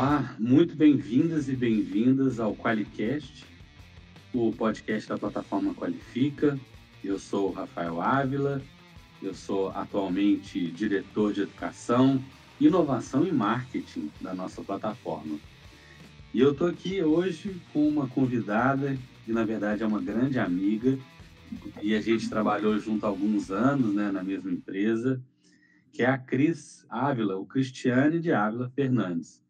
Olá, muito bem-vindas e bem-vindas ao Qualicast, o podcast da plataforma Qualifica. Eu sou Rafael Ávila, eu sou atualmente diretor de educação, inovação e marketing da nossa plataforma. E eu estou aqui hoje com uma convidada que, na verdade, é uma grande amiga, e a gente trabalhou junto há alguns anos né, na mesma empresa, que é a Cris Ávila, o Cristiane de Ávila Fernandes.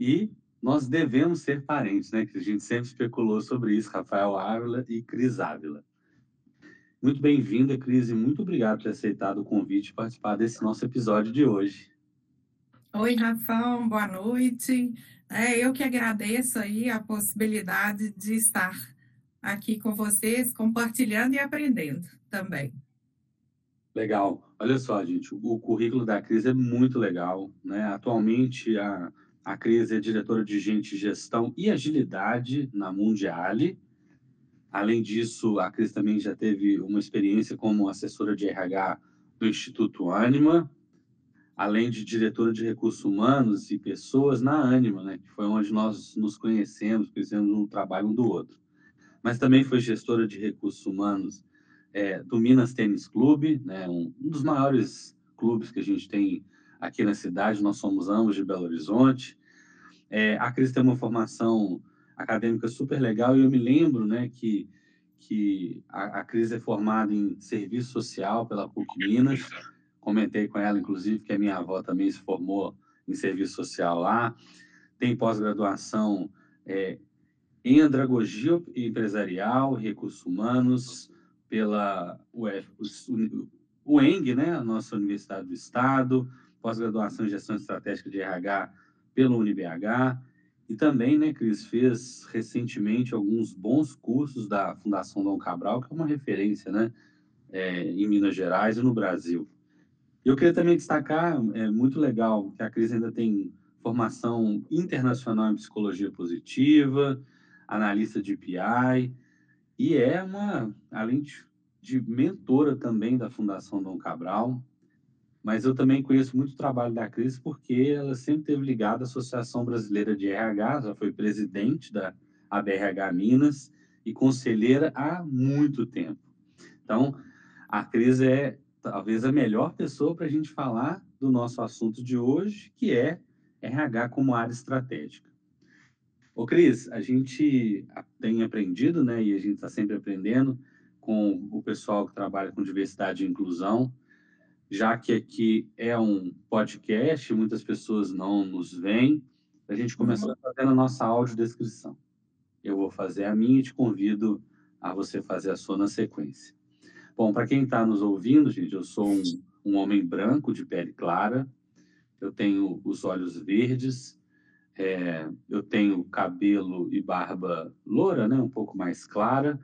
E nós devemos ser parentes, né? Que a gente sempre especulou sobre isso, Rafael Ávila e Cris Ávila. Muito bem-vinda, Cris, e muito obrigado por ter aceitado o convite e participar desse nosso episódio de hoje. Oi, Rafael, boa noite. É, eu que agradeço aí a possibilidade de estar aqui com vocês, compartilhando e aprendendo também. Legal. Olha só, gente, o currículo da Cris é muito legal, né? Atualmente a a Cris é diretora de gente, gestão e agilidade na Mundiale. Além disso, a Cris também já teve uma experiência como assessora de RH do Instituto Anima, além de diretora de recursos humanos e pessoas na Anima, né, que foi onde nós nos conhecemos, conhecemos um trabalho um do outro. Mas também foi gestora de recursos humanos é, do Minas Tênis Clube, né, um, um dos maiores clubes que a gente tem aqui na cidade, nós somos ambos de Belo Horizonte. É, a Cris tem uma formação acadêmica super legal e eu me lembro né, que, que a, a Cris é formada em serviço social pela PUC Minas. Comentei com ela, inclusive, que a minha avó também se formou em serviço social lá. Tem pós-graduação é, em andragogia empresarial, recursos humanos, pela UF, UENG, né, a nossa Universidade do Estado, pós-graduação em gestão estratégica de RH pelo UniBH. E também, né, Cris, fez recentemente alguns bons cursos da Fundação Dom Cabral, que é uma referência, né, é, em Minas Gerais e no Brasil. Eu queria também destacar, é muito legal, que a Cris ainda tem formação internacional em psicologia positiva, analista de PI, e é uma, além de, de mentora também da Fundação Dom Cabral, mas eu também conheço muito o trabalho da Cris porque ela sempre teve ligada à Associação Brasileira de RH, já foi presidente da ABRH Minas e conselheira há muito tempo. Então, a Cris é talvez a melhor pessoa para a gente falar do nosso assunto de hoje, que é RH como área estratégica. Ô, Cris, a gente tem aprendido, né, e a gente está sempre aprendendo com o pessoal que trabalha com diversidade e inclusão, já que aqui é um podcast, muitas pessoas não nos veem, a gente começou uhum. fazendo a nossa audiodescrição. Eu vou fazer a minha e te convido a você fazer a sua na sequência. Bom, para quem está nos ouvindo, gente, eu sou um, um, homem branco de pele clara, eu tenho os olhos verdes, é, eu tenho cabelo e barba loura, né, um pouco mais clara.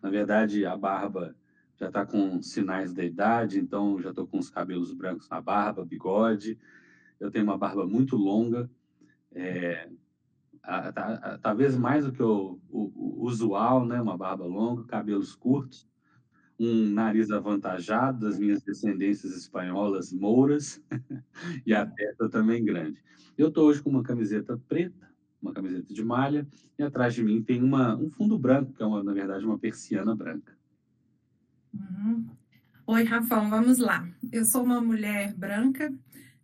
Na verdade, a barba já está com sinais da idade, então já estou com os cabelos brancos na barba, bigode. Eu tenho uma barba muito longa, é, a, a, a, talvez mais do que o, o, o, usual, né? Uma barba longa, cabelos curtos, um nariz avantajado das minhas descendências espanholas mouras e a testa também grande. Eu estou hoje com uma camiseta preta, uma camiseta de malha, e atrás de mim tem uma, um fundo branco, que é, uma, na verdade, uma persiana branca. Uhum. Oi, Rafão, vamos lá. Eu sou uma mulher branca,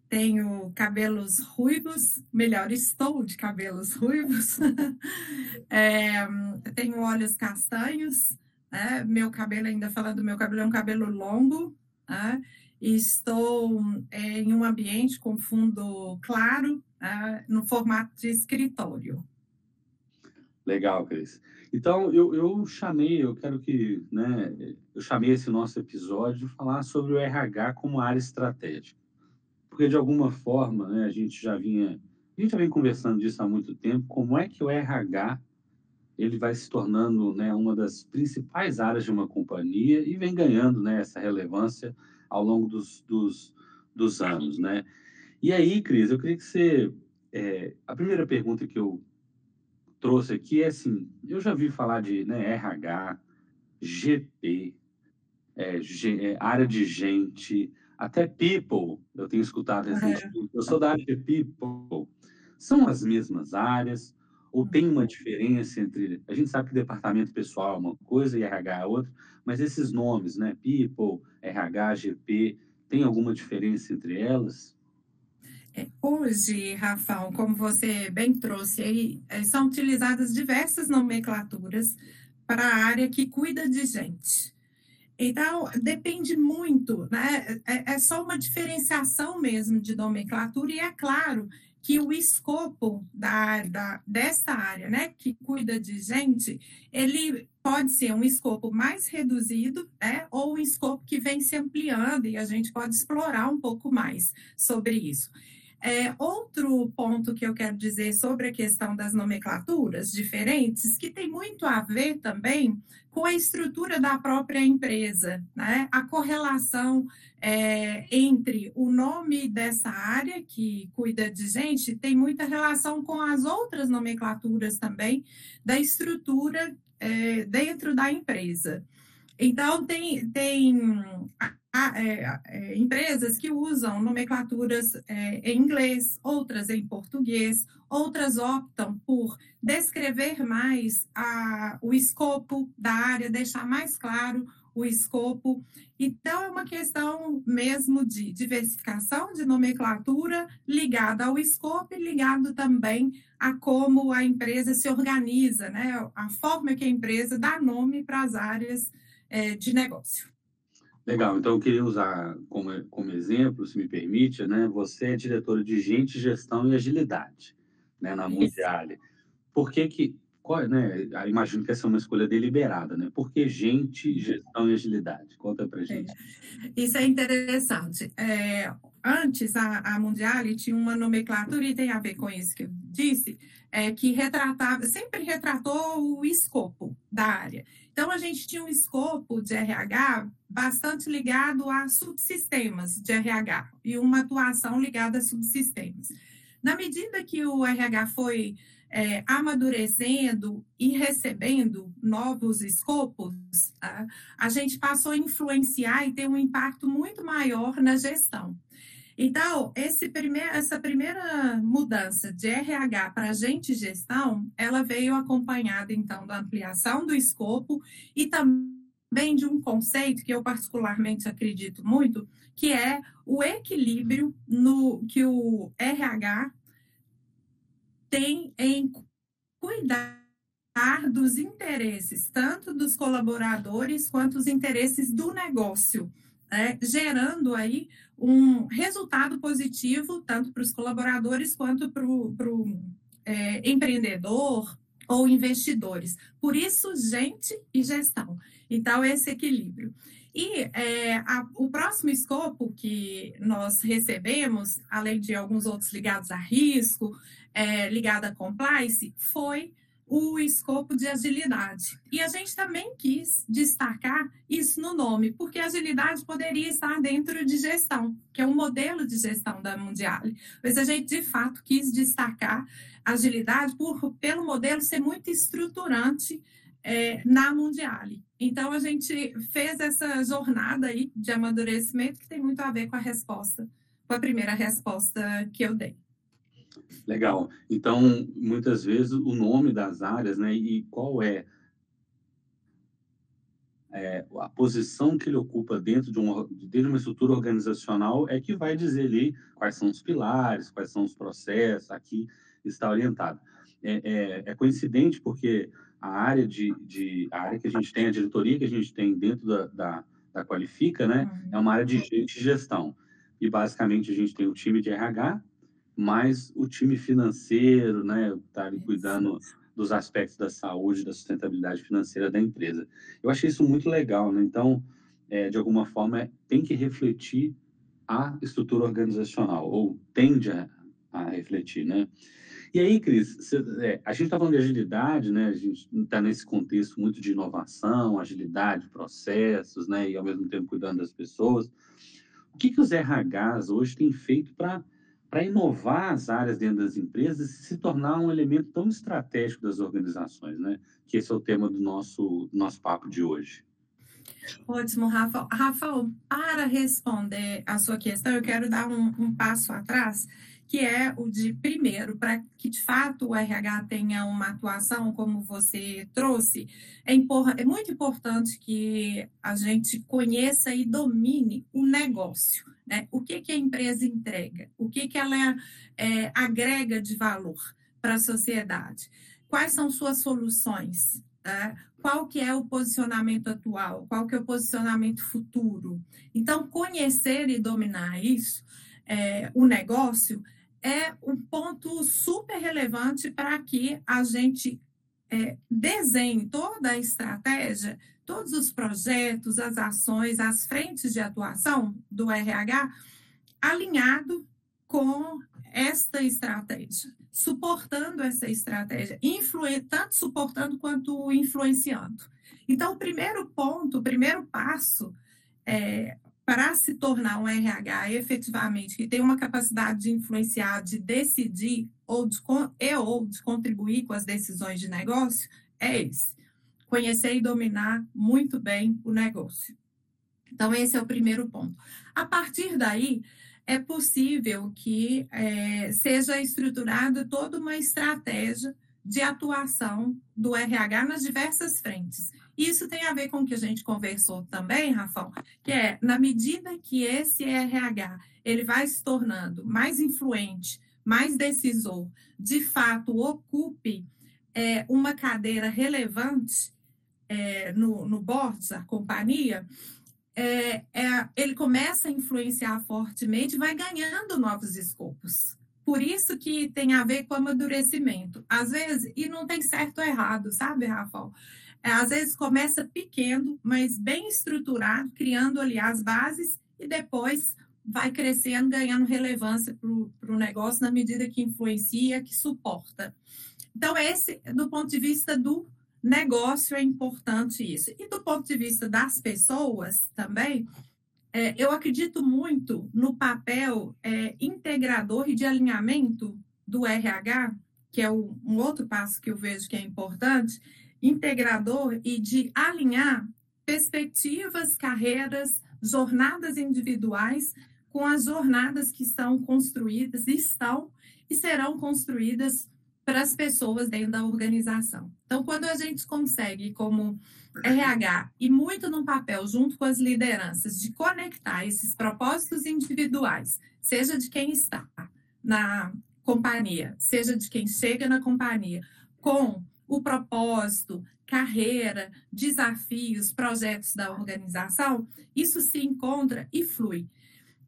tenho cabelos ruivos, melhor, estou de cabelos ruivos, é, tenho olhos castanhos, é, meu cabelo, ainda falando do meu cabelo, é um cabelo longo, é, estou em um ambiente com fundo claro, é, no formato de escritório. Legal, Cris. Então, eu, eu chamei, eu quero que, né, eu chamei esse nosso episódio de falar sobre o RH como área estratégica. Porque, de alguma forma, né, a gente já vinha, a gente já vem conversando disso há muito tempo, como é que o RH ele vai se tornando né, uma das principais áreas de uma companhia e vem ganhando né, essa relevância ao longo dos, dos, dos anos, né? E aí, Cris, eu queria que você... É, a primeira pergunta que eu trouxe aqui é assim, eu já vi falar de né, RH, GP, é, G, é, área de gente, até people, eu tenho escutado recentemente, eu sou da área de people, São as mesmas áreas? Ou tem uma diferença entre. A gente sabe que departamento pessoal é uma coisa e RH é outra, mas esses nomes, né? People, RH, GP, tem alguma diferença entre elas? Hoje, Rafael, como você bem trouxe aí, é, são utilizadas diversas nomenclaturas para a área que cuida de gente. Então, depende muito, né? É, é só uma diferenciação mesmo de nomenclatura, e é claro que o escopo da, da, dessa área, né, que cuida de gente, ele pode ser um escopo mais reduzido, né, ou um escopo que vem se ampliando e a gente pode explorar um pouco mais sobre isso. É, outro ponto que eu quero dizer sobre a questão das nomenclaturas diferentes, que tem muito a ver também com a estrutura da própria empresa, né? A correlação é, entre o nome dessa área que cuida de gente tem muita relação com as outras nomenclaturas também da estrutura é, dentro da empresa. Então, tem, tem é, é, empresas que usam nomenclaturas é, em inglês, outras em português, outras optam por descrever mais a, o escopo da área, deixar mais claro o escopo. Então, é uma questão mesmo de diversificação de nomenclatura ligada ao escopo e ligado também a como a empresa se organiza, né? a forma que a empresa dá nome para as áreas é, de negócio. Legal, então eu queria usar como, como exemplo, se me permite, né? Você é diretora de gente, gestão e agilidade, né? Na Mundiale. Por que que, qual, né? Imagino que essa é uma escolha deliberada, né? Por que gente, gestão e agilidade? Conta pra gente. É. Isso é interessante. É, antes, a, a Mundiale tinha uma nomenclatura, e tem a ver com isso que eu disse, é, que retratava, sempre retratou o escopo da área. Então, a gente tinha um escopo de RH bastante ligado a subsistemas de RH e uma atuação ligada a subsistemas. Na medida que o RH foi é, amadurecendo e recebendo novos escopos, tá? a gente passou a influenciar e ter um impacto muito maior na gestão. Então, primeir, essa primeira mudança de RH para agente gestão, ela veio acompanhada, então, da ampliação do escopo e também de um conceito que eu particularmente acredito muito, que é o equilíbrio no que o RH tem em cuidar dos interesses, tanto dos colaboradores quanto os interesses do negócio é, gerando aí um resultado positivo tanto para os colaboradores quanto para o é, empreendedor ou investidores. Por isso, gente e gestão. Então, esse equilíbrio. E é, a, o próximo escopo que nós recebemos, além de alguns outros ligados a risco, é, ligado a compliance, foi o escopo de agilidade. E a gente também quis destacar isso no nome, porque agilidade poderia estar dentro de gestão, que é um modelo de gestão da Mundiale. Mas a gente, de fato, quis destacar agilidade por, pelo modelo ser muito estruturante é, na Mundiale. Então, a gente fez essa jornada aí de amadurecimento que tem muito a ver com a resposta, com a primeira resposta que eu dei. Legal. Então, muitas vezes, o nome das áreas, né, e qual é, é, a posição que ele ocupa dentro de, uma, dentro de uma estrutura organizacional é que vai dizer ali quais são os pilares, quais são os processos, aqui está orientado. É, é, é coincidente porque a área de, de, a área que a gente tem, a diretoria que a gente tem dentro da, da, da Qualifica, né, uhum. é uma área de, de gestão. E basicamente a gente tem o time de RH, mas o time financeiro, né, está ali cuidando dos aspectos da saúde, da sustentabilidade financeira da empresa. Eu achei isso muito legal, né? Então, é, de alguma forma, tem que refletir a estrutura organizacional, ou tende a, a refletir, né? E aí, Cris, cê, é, a gente está falando de agilidade, né? A gente está nesse contexto muito de inovação, agilidade, processos, né? E ao mesmo tempo cuidando das pessoas. O que, que os RHs hoje têm feito para para inovar as áreas dentro das empresas e se tornar um elemento tão estratégico das organizações, né? Que esse é o tema do nosso, nosso papo de hoje. Ótimo, Rafael. Rafael, para responder a sua questão, eu quero dar um, um passo atrás, que é o de, primeiro, para que de fato o RH tenha uma atuação como você trouxe, é, é muito importante que a gente conheça e domine o negócio. Né? O que, que a empresa entrega? O que, que ela é, agrega de valor para a sociedade? Quais são suas soluções? Tá? Qual que é o posicionamento atual? Qual que é o posicionamento futuro? Então, conhecer e dominar isso, é, o negócio, é um ponto super relevante para que a gente é, desenhe toda a estratégia todos os projetos, as ações, as frentes de atuação do RH alinhado com esta estratégia, suportando essa estratégia, tanto suportando quanto influenciando. Então, o primeiro ponto, o primeiro passo é, para se tornar um RH efetivamente que tem uma capacidade de influenciar, de decidir ou de, e ou de contribuir com as decisões de negócio é esse conhecer e dominar muito bem o negócio. Então, esse é o primeiro ponto. A partir daí, é possível que é, seja estruturada toda uma estratégia de atuação do RH nas diversas frentes. Isso tem a ver com o que a gente conversou também, Rafael, que é na medida que esse RH ele vai se tornando mais influente, mais decisor, de fato ocupe é, uma cadeira relevante, é, no, no board da companhia, é, é, ele começa a influenciar fortemente, vai ganhando novos escopos. Por isso que tem a ver com amadurecimento. Às vezes, e não tem certo ou errado, sabe, Rafael? É, às vezes começa pequeno, mas bem estruturado, criando ali as bases e depois vai crescendo, ganhando relevância para o negócio na medida que influencia, que suporta. Então, esse, do ponto de vista do negócio é importante isso. E do ponto de vista das pessoas também, é, eu acredito muito no papel é, integrador e de alinhamento do RH, que é o, um outro passo que eu vejo que é importante, integrador e de alinhar perspectivas, carreiras, jornadas individuais com as jornadas que são construídas, estão e serão construídas para as pessoas dentro da organização. Então, quando a gente consegue, como RH, e muito no papel, junto com as lideranças, de conectar esses propósitos individuais, seja de quem está na companhia, seja de quem chega na companhia, com o propósito, carreira, desafios, projetos da organização, isso se encontra e flui.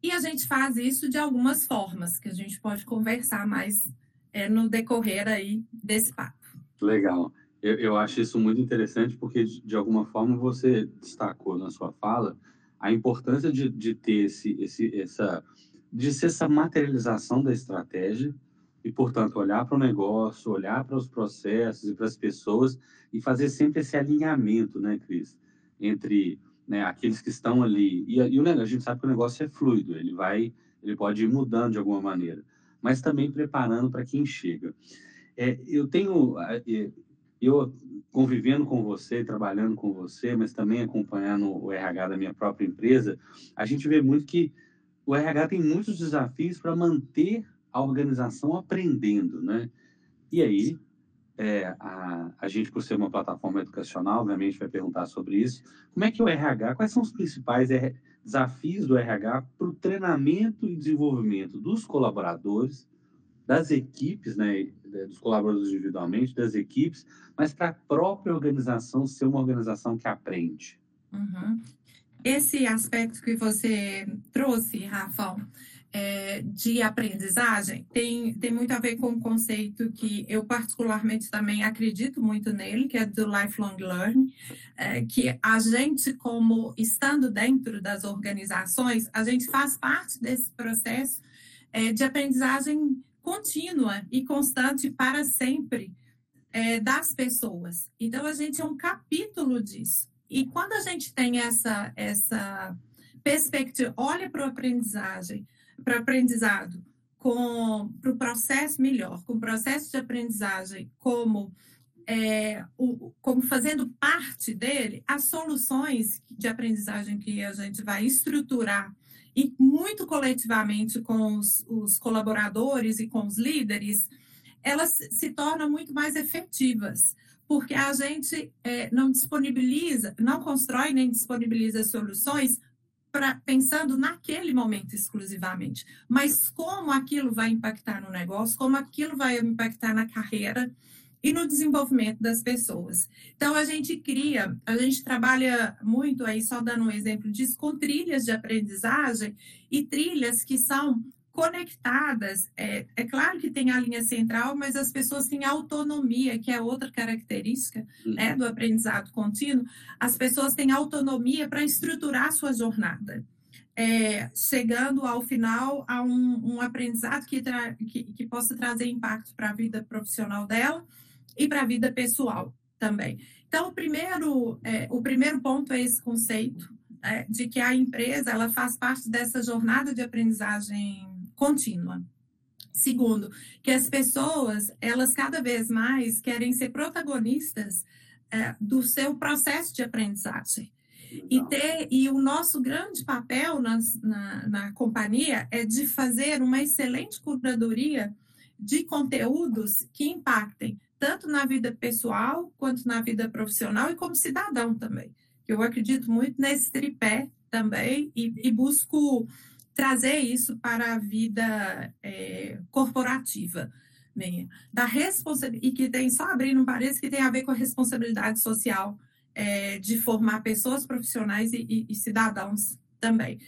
E a gente faz isso de algumas formas, que a gente pode conversar mais é, no decorrer aí desse papo. Legal. Eu, eu acho isso muito interessante porque, de alguma forma, você destacou na sua fala a importância de, de ter esse, esse, essa, de ser essa materialização da estratégia e, portanto, olhar para o negócio, olhar para os processos e para as pessoas e fazer sempre esse alinhamento, né, Cris, entre né, aqueles que estão ali. E, e o, a gente sabe que o negócio é fluido, ele vai, ele pode ir mudando de alguma maneira mas também preparando para quem chega. É, eu tenho, eu convivendo com você, trabalhando com você, mas também acompanhando o RH da minha própria empresa, a gente vê muito que o RH tem muitos desafios para manter a organização aprendendo, né? E aí, é, a, a gente, por ser uma plataforma educacional, obviamente vai perguntar sobre isso. Como é que o RH, quais são os principais desafios do RH para o treinamento e desenvolvimento dos colaboradores, das equipes, né, dos colaboradores individualmente, das equipes, mas para a própria organização ser uma organização que aprende. Uhum. Esse aspecto que você trouxe, Rafa, é, de aprendizagem tem, tem muito a ver com um conceito que eu particularmente também acredito muito nele, que é do lifelong learning, é, que a gente, como estando dentro das organizações, a gente faz parte desse processo é, de aprendizagem contínua e constante para sempre é, das pessoas. Então, a gente é um capítulo disso. E quando a gente tem essa, essa perspectiva, olha para a aprendizagem, para aprendizado, com para o processo melhor, com o processo de aprendizagem como é, o, como fazendo parte dele, as soluções de aprendizagem que a gente vai estruturar e muito coletivamente com os, os colaboradores e com os líderes, elas se tornam muito mais efetivas, porque a gente é, não disponibiliza, não constrói nem disponibiliza soluções pra, pensando naquele momento exclusivamente, mas como aquilo vai impactar no negócio, como aquilo vai impactar na carreira e no desenvolvimento das pessoas. Então, a gente cria, a gente trabalha muito aí, só dando um exemplo disso, com trilhas de aprendizagem e trilhas que são conectadas. É, é claro que tem a linha central, mas as pessoas têm autonomia, que é outra característica uhum. né, do aprendizado contínuo. As pessoas têm autonomia para estruturar sua jornada. É, chegando ao final a um, um aprendizado que, que, que possa trazer impacto para a vida profissional dela e para a vida pessoal também. Então, o primeiro, é, o primeiro ponto é esse conceito é, de que a empresa ela faz parte dessa jornada de aprendizagem contínua. Segundo, que as pessoas elas cada vez mais querem ser protagonistas é, do seu processo de aprendizagem. E, ter, e o nosso grande papel nas, na, na companhia é de fazer uma excelente curadoria de conteúdos que impactem tanto na vida pessoal quanto na vida profissional e como cidadão também. Eu acredito muito nesse tripé também e, e busco trazer isso para a vida é, corporativa minha, da responsabilidade e que tem só abrindo um parênteses que tem a ver com a responsabilidade social é, de formar pessoas profissionais e, e, e, cidadãos também.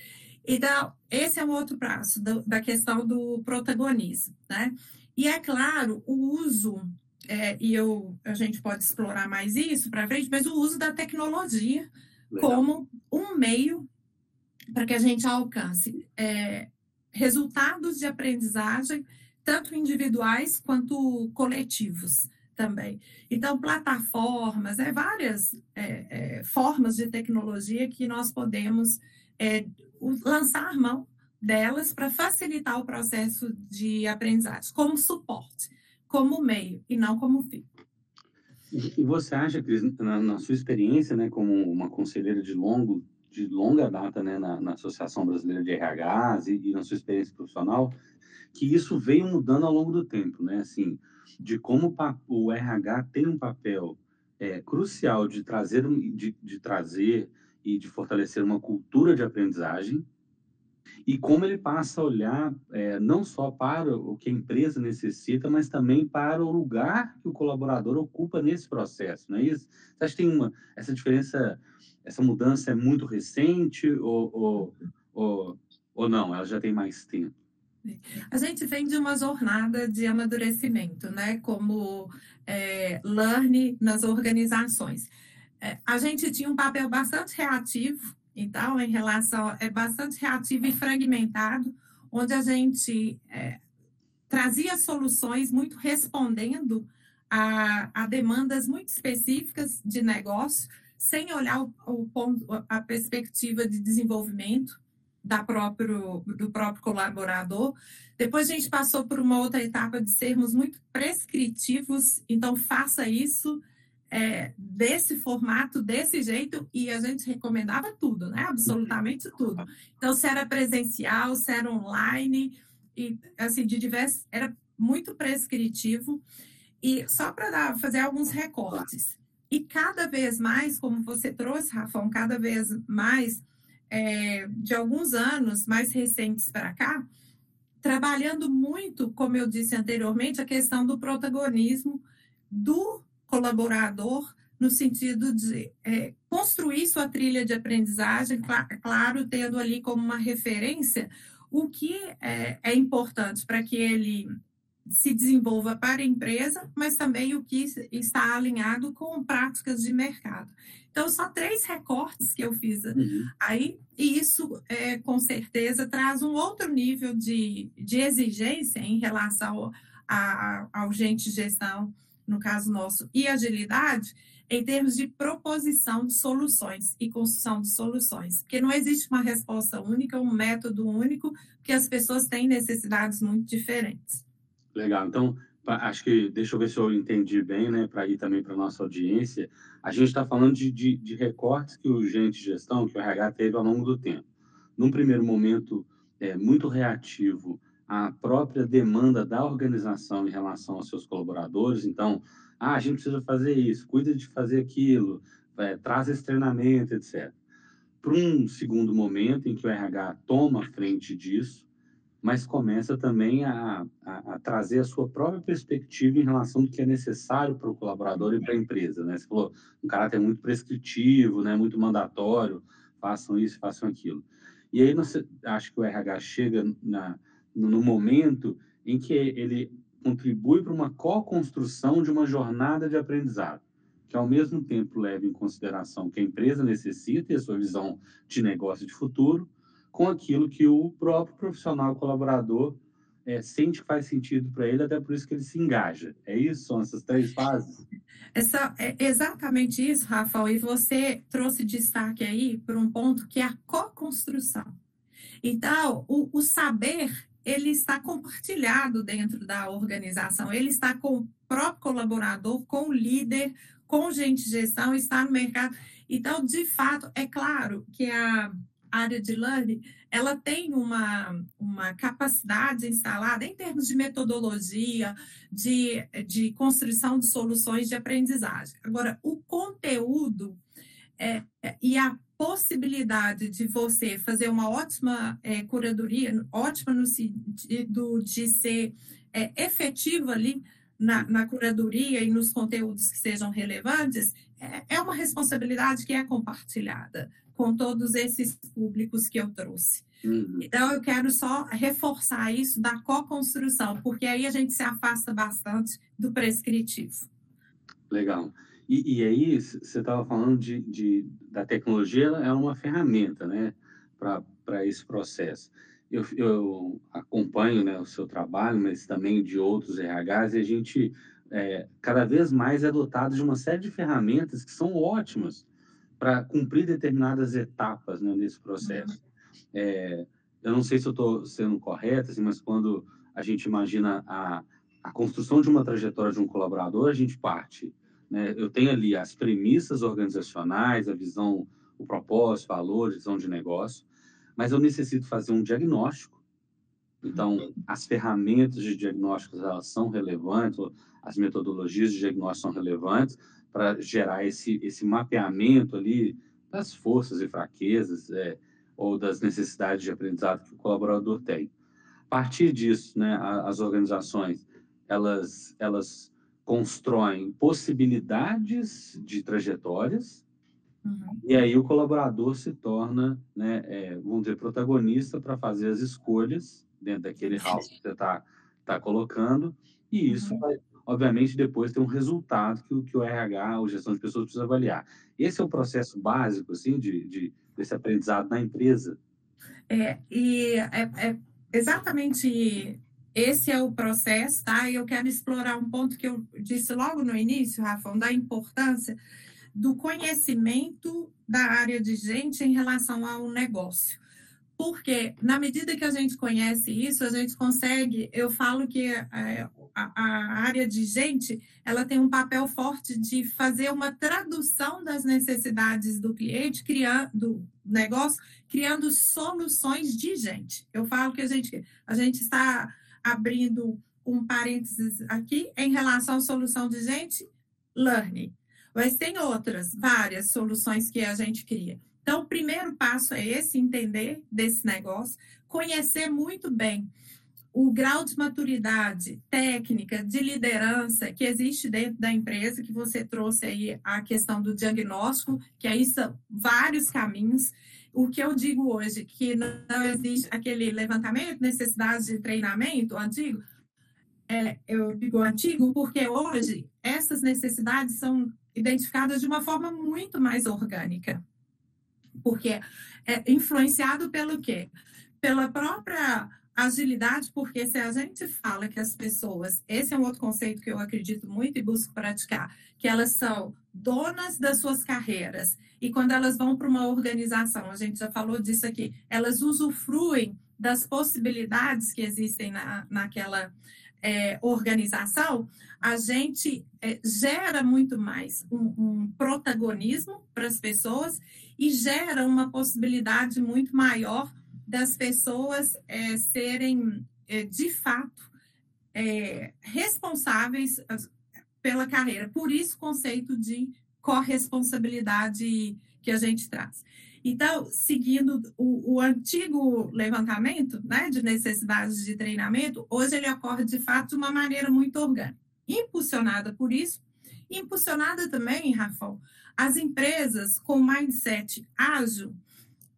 Então, esse é um outro braço do, da questão do protagonismo, né? E é claro, o uso é, e eu, a gente pode explorar mais isso para frente, mas o uso da tecnologia Legal. como um meio para que a gente alcance é, resultados de aprendizagem, tanto individuais quanto coletivos também. Então, plataformas, é, várias é, é, formas de tecnologia que nós podemos é, lançar mão delas para facilitar o processo de aprendizagem, como suporte como meio e não como fim. E você acha, Cris, na, na, sua experiência, né, como uma conselheira de longo, de longa data, né, na, na Associação Brasileira de RHs e, e, na sua experiência profissional, que isso veio mudando ao longo do tempo, né, assim, de como o RH tem um papel é, crucial de trazer, de, de trazer e de fortalecer uma cultura de aprendizagem, e como ele passa a olhar é, não só para o que a empresa necessita, mas também para o lugar que o colaborador ocupa nesse processo, não é isso? Você acha que tem uma, essa diferença, essa mudança é muito recente ou, ou, ou, ou não? Ela já tem mais tempo? A gente vem de uma jornada de amadurecimento, né? Como é, learn nas organizações. É, a gente tinha um papel bastante reativo então, em relação, é bastante reativo e fragmentado, onde a gente é, trazia soluções muito respondendo a, a, demandas muito específicas de negócio, sem olhar o, ponto, a perspectiva de desenvolvimento da próprio, do próprio colaborador. Depois a gente passou por uma outra etapa de sermos muito prescritivos, então faça isso, é, desse formato, desse jeito, e a gente recomendava tudo, né? Absolutamente tudo. Então, se era presencial, se era online, e assim, de diversos, era muito prescritivo. E só para fazer alguns recortes. E cada vez mais, como você trouxe, Rafão, cada vez mais, é, de alguns anos mais recentes para cá, trabalhando muito, como eu disse anteriormente, a questão do protagonismo do colaborador no sentido de é, construir sua trilha de aprendizagem, claro, tendo ali como uma referência o que é, é importante para que ele se desenvolva para a empresa, mas também o que está alinhado com práticas de mercado. Então, só três recortes que eu fiz uhum. aí, e isso, é, com certeza, traz um outro nível de, de exigência em relação a, ao gente gestão no caso nosso, e agilidade, em termos de proposição de soluções e construção de soluções. Porque não existe uma resposta única, um método único, porque as pessoas têm necessidades muito diferentes. Legal. Então, acho que, deixa eu ver se eu entendi bem, né, para ir também para nossa audiência, a gente está falando de, de, de, recortes que o gerente de gestão, que o RH teve ao longo do tempo. Num primeiro momento, é, muito reativo à própria demanda da organização em relação aos seus colaboradores, então, ah, a gente precisa fazer isso, cuida de fazer aquilo, é, traz esse treinamento, etc. Para um segundo momento em que o RH toma frente disso, mas começa também a, a, a, trazer a sua própria perspectiva em relação do que é necessário para o colaborador e para a empresa. Né? Você falou um caráter muito prescritivo, né? muito mandatório, façam isso, façam aquilo. E aí, acho que o RH chega na, no momento em que ele contribui para uma co-construção de uma jornada de aprendizado, que ao mesmo tempo leva em consideração que a empresa necessita e a sua visão de negócio de futuro, com aquilo que o próprio profissional colaborador é, sente que faz sentido para ele, até por isso que ele se engaja. É isso? São essas três fases? Essa, é exatamente isso, Rafael. E você trouxe destaque aí para um ponto que é a co-construção. Então, o, o saber ele está compartilhado dentro da organização, ele está com o próprio colaborador, com o líder, com gente de gestão, está no mercado. Então, de fato, é claro que a área de learning, ela tem uma, uma capacidade instalada em termos de metodologia, de, de construção de soluções de aprendizagem. Agora, o conteúdo é, é, e a possibilidade de você fazer uma ótima é, curadoria, ótima no sentido de ser é, efetivo ali na, na, curadoria e nos conteúdos que sejam relevantes, é, é uma responsabilidade que é compartilhada com todos esses públicos que eu trouxe. Uhum. Então, eu quero só reforçar isso da co-construção, porque aí a gente se afasta bastante do prescritivo. Legal. E, e aí, você estava falando de, de, da tecnologia, é uma ferramenta, né, para esse processo. Eu, eu acompanho né, o seu trabalho, mas também de outros RHs, e a gente é, cada vez mais é dotado de uma série de ferramentas que são ótimas para cumprir determinadas etapas né, nesse processo. Uhum. É, eu não sei se eu estou sendo correto, assim, mas quando a gente imagina a, a construção de uma trajetória de um colaborador, a gente parte. Né? Eu tenho ali as premissas organizacionais, a visão, o propósito, valores, visão de negócio, mas eu necessito fazer um diagnóstico. Então, as ferramentas de diagnóstico elas são relevantes, as metodologias de diagnóstico são relevantes, para gerar esse, esse mapeamento ali das forças e fraquezas é, ou das necessidades de aprendizado que o colaborador tem. A partir disso, né, as organizações elas, elas constroem possibilidades de trajetórias uhum. e aí o colaborador se torna, né, é, vamos dizer, protagonista para fazer as escolhas dentro daquele house que você está tá colocando e isso uhum. vai obviamente, depois tem um resultado que, que o RH, o gestão de pessoas, precisa avaliar. Esse é o processo básico, assim, de, de desse aprendizado na empresa. É, e é, é exatamente esse é o processo, tá? E eu quero explorar um ponto que eu disse logo no início, Rafa, da importância do conhecimento da área de gente em relação ao negócio. Porque, na medida que a gente conhece isso, a gente consegue. Eu falo que é, a, a, área de gente ela tem um papel forte de fazer uma tradução das necessidades do cliente, criando do negócio, criando soluções de gente. Eu falo que a gente, a gente está abrindo um parênteses aqui em relação à solução de gente, learning. Mas tem outras, várias soluções que a gente cria. Então, o primeiro passo é esse, entender desse negócio, conhecer muito bem o grau de maturidade técnica, de liderança que existe dentro da empresa, que você trouxe aí a questão do diagnóstico, que aí são vários caminhos. O que eu digo hoje, que não existe aquele levantamento, necessidade de treinamento antigo, é, eu digo antigo porque hoje essas necessidades são identificadas de uma forma muito mais orgânica porque é influenciado pelo quê? Pela própria agilidade, porque se a gente fala que as pessoas, esse é um outro conceito que eu acredito muito e busco praticar, que elas são donas das suas carreiras e quando elas vão para uma organização, a gente já falou disso aqui, elas usufruem das possibilidades que existem na, naquela é, organização, a gente é, gera muito mais um, um protagonismo para as pessoas e gera uma possibilidade muito maior das pessoas é, serem, é, de fato, é, responsáveis pela carreira. Por isso, o conceito de corresponsabilidade que a gente traz. Então, seguindo o, o, antigo levantamento né, de necessidades de treinamento, hoje ele ocorre de fato de uma maneira muito orgânica, impulsionada por isso, impulsionada também, Rafael, as empresas com mindset ágil,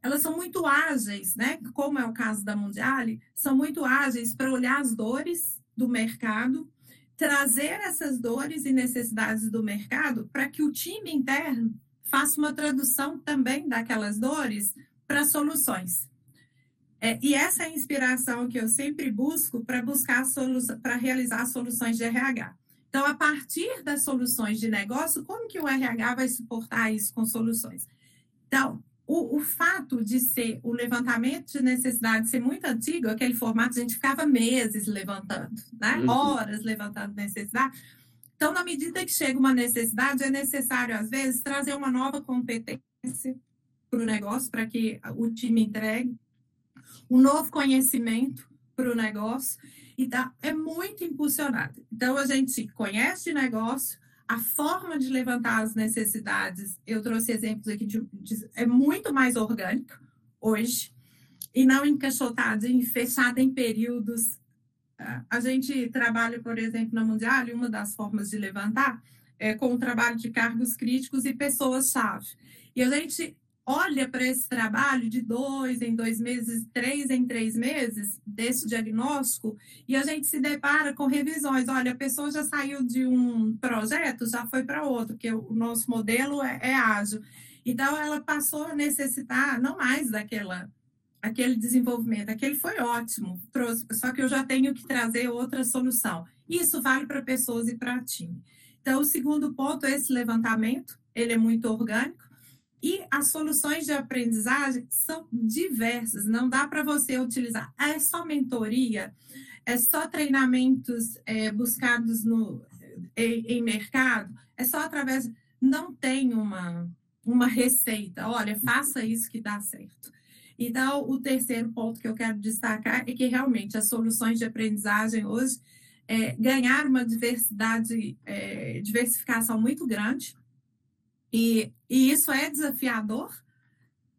elas são muito ágeis, né? Como é o caso da Mondiale, são muito ágeis para olhar as dores do mercado, trazer essas dores e necessidades do mercado para que o time interno faça uma tradução também daquelas dores para soluções. É, e essa é a inspiração que eu sempre busco para buscar para realizar soluções de RH. Então, a partir das soluções de negócio, como que o RH vai suportar isso com soluções? Então, o, o, fato de ser o levantamento de necessidade ser muito antigo, aquele formato a gente ficava meses levantando, né? Uhum. Horas levantando necessidade. Então, na medida que chega uma necessidade, é necessário, às vezes, trazer uma nova competência para o negócio, para que o time entregue, um novo conhecimento para o negócio. Então, é muito impulsionado. Então, a gente conhece o negócio, a forma de levantar as necessidades, eu trouxe exemplos aqui, de, de, é muito mais orgânica hoje, e não encaixotada e fechada em períodos. A gente trabalha, por exemplo, na Mundial, e uma das formas de levantar é com o trabalho de cargos críticos e pessoas-chave. E a gente olha para esse trabalho de dois em dois meses, três em três meses, desse diagnóstico, e a gente se depara com revisões. Olha, a pessoa já saiu de um projeto, já foi para outro, porque o nosso modelo é, é ágil. Então, ela passou a necessitar não mais daquela aquele desenvolvimento, aquele foi ótimo, trouxe, só que eu já tenho que trazer outra solução. Isso vale para pessoas e para time. Então, o segundo ponto é esse levantamento, ele é muito orgânico, e as soluções de aprendizagem são diversas, não dá para você utilizar. É só mentoria, é só treinamentos é, buscados no, em, em, mercado, é só através. Não tem uma, uma receita, olha, faça isso que dá certo. Então, o terceiro ponto que eu quero destacar é que realmente as soluções de aprendizagem hoje é, ganharam uma diversidade, é, diversificação muito grande e, e isso é desafiador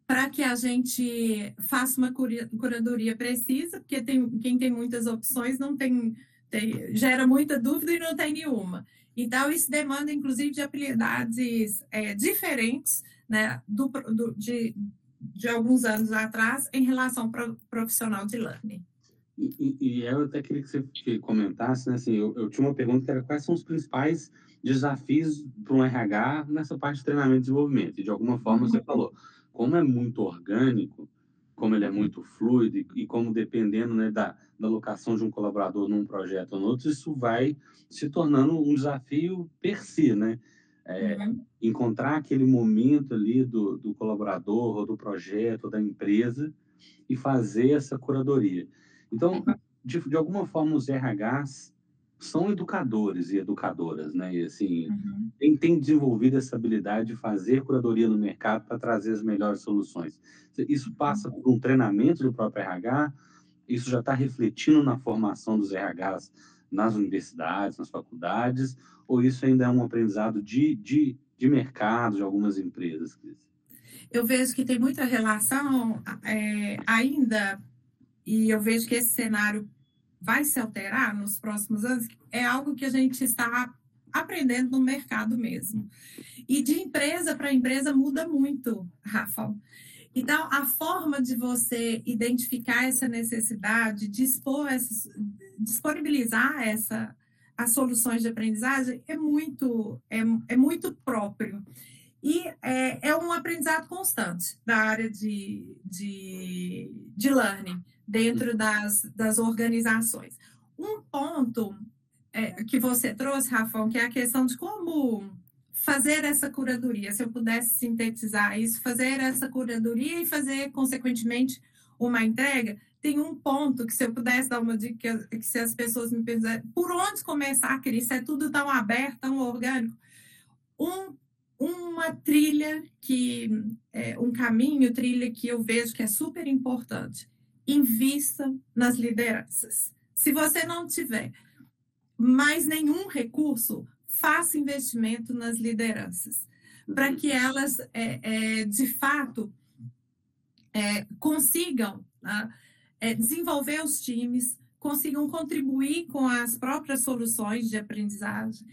para que a gente faça uma curadoria precisa, porque tem, quem tem muitas opções não tem, tem, gera muita dúvida e não tem nenhuma. Então, isso demanda, inclusive, de habilidades é, diferentes né, do, do, de, de alguns anos atrás em relação ao profissional de learning. E, e, eu até queria que você comentasse, né, assim, eu, eu tinha uma pergunta que era quais são os principais desafios para um RH nessa parte de treinamento e desenvolvimento. E de alguma forma você uhum. falou, como é muito orgânico, como ele é muito fluido e, e como dependendo né, da, da locação de um colaborador num projeto ou no outro, isso vai se tornando um desafio per si, né? É, uhum. Encontrar aquele momento ali do, do colaborador ou do projeto ou da empresa e fazer essa curadoria. Então, uhum. de, de alguma forma, os RHs são educadores e educadoras, né? E assim, uhum. quem tem desenvolvido essa habilidade de fazer curadoria no mercado para trazer as melhores soluções. Isso passa por um treinamento do próprio RH, isso já está refletindo na formação dos RHs nas universidades, nas faculdades, ou isso ainda é um aprendizado de, de, de mercado de algumas empresas? Eu vejo que tem muita relação é, ainda, e eu vejo que esse cenário vai se alterar nos próximos anos é algo que a gente está aprendendo no mercado mesmo. E de empresa para empresa muda muito, Rafa. Então, a forma de você identificar essa necessidade, dispor essa, disponibilizar essa, as soluções de aprendizagem é muito, é, é muito próprio. E é, é um aprendizado constante da área de, de, de learning dentro das, das organizações. Um ponto é, que você trouxe, Rafa, que é a questão de como fazer essa curadoria, se eu pudesse sintetizar isso, fazer essa curadoria e fazer, consequentemente, uma entrega, tem um ponto que se eu pudesse dar uma dica, que se as pessoas me perguntarem por onde começar, Cris, é tudo tão aberto, tão orgânico. Um, uma trilha que, é, um caminho, trilha que eu vejo que é super importante. Invista nas lideranças. Se você não tiver mais nenhum recurso, faça investimento nas lideranças, para uhum. que elas, é, é, de fato, é, consigam né, desenvolver os times, consigam contribuir com as próprias soluções de aprendizagem,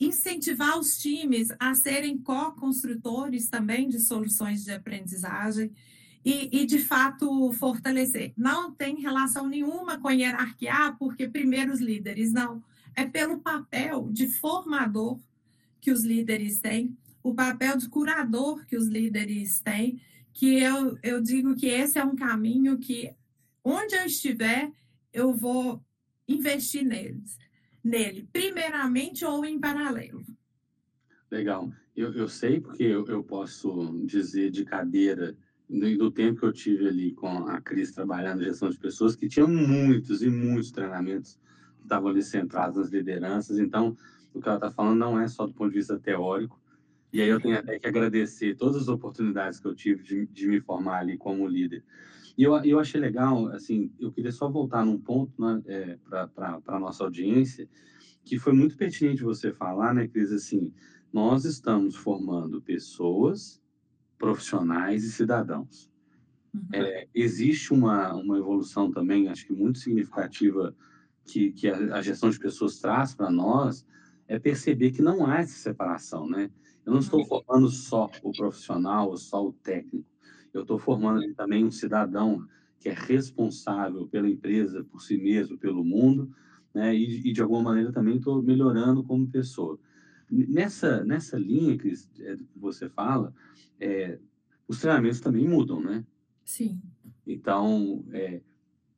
incentivar os times a serem co-construtores também de soluções de aprendizagem e, e, de fato, fortalecer. Não tem relação nenhuma com hierarquiar, porque primeiro os líderes, não. É pelo papel de formador que os líderes têm, o papel de curador que os líderes têm, que eu, eu digo que esse é um caminho que, onde eu estiver, eu vou investir neles, nele, primeiramente ou em paralelo. Legal. Eu, eu sei porque eu, eu posso dizer de cadeira do, tempo que eu tive ali com a Cris trabalhando em gestão de pessoas, que tinha muitos e muitos treinamentos que estavam ali centrados nas lideranças. Então, o que ela está falando não é só do ponto de vista teórico, e aí eu tenho até que agradecer todas as oportunidades que eu tive de, de me formar ali como líder. E eu, eu achei legal, assim, eu queria só voltar num ponto né, é, para a nossa audiência, que foi muito pertinente você falar, né, Cris, assim, nós estamos formando pessoas, profissionais e cidadãos. Uhum. É, existe uma, uma evolução também, acho que muito significativa, que, que a, a gestão de pessoas traz para nós, é perceber que não há essa separação, né? Eu não estou uhum. formando só o profissional ou só o técnico. Eu estou formando também um cidadão que é responsável pela empresa, por si mesmo, pelo mundo, né? E, e de alguma maneira também estou melhorando como pessoa. Nessa nessa linha que é, você fala, é, os treinamentos também mudam, né? Sim. Então, é,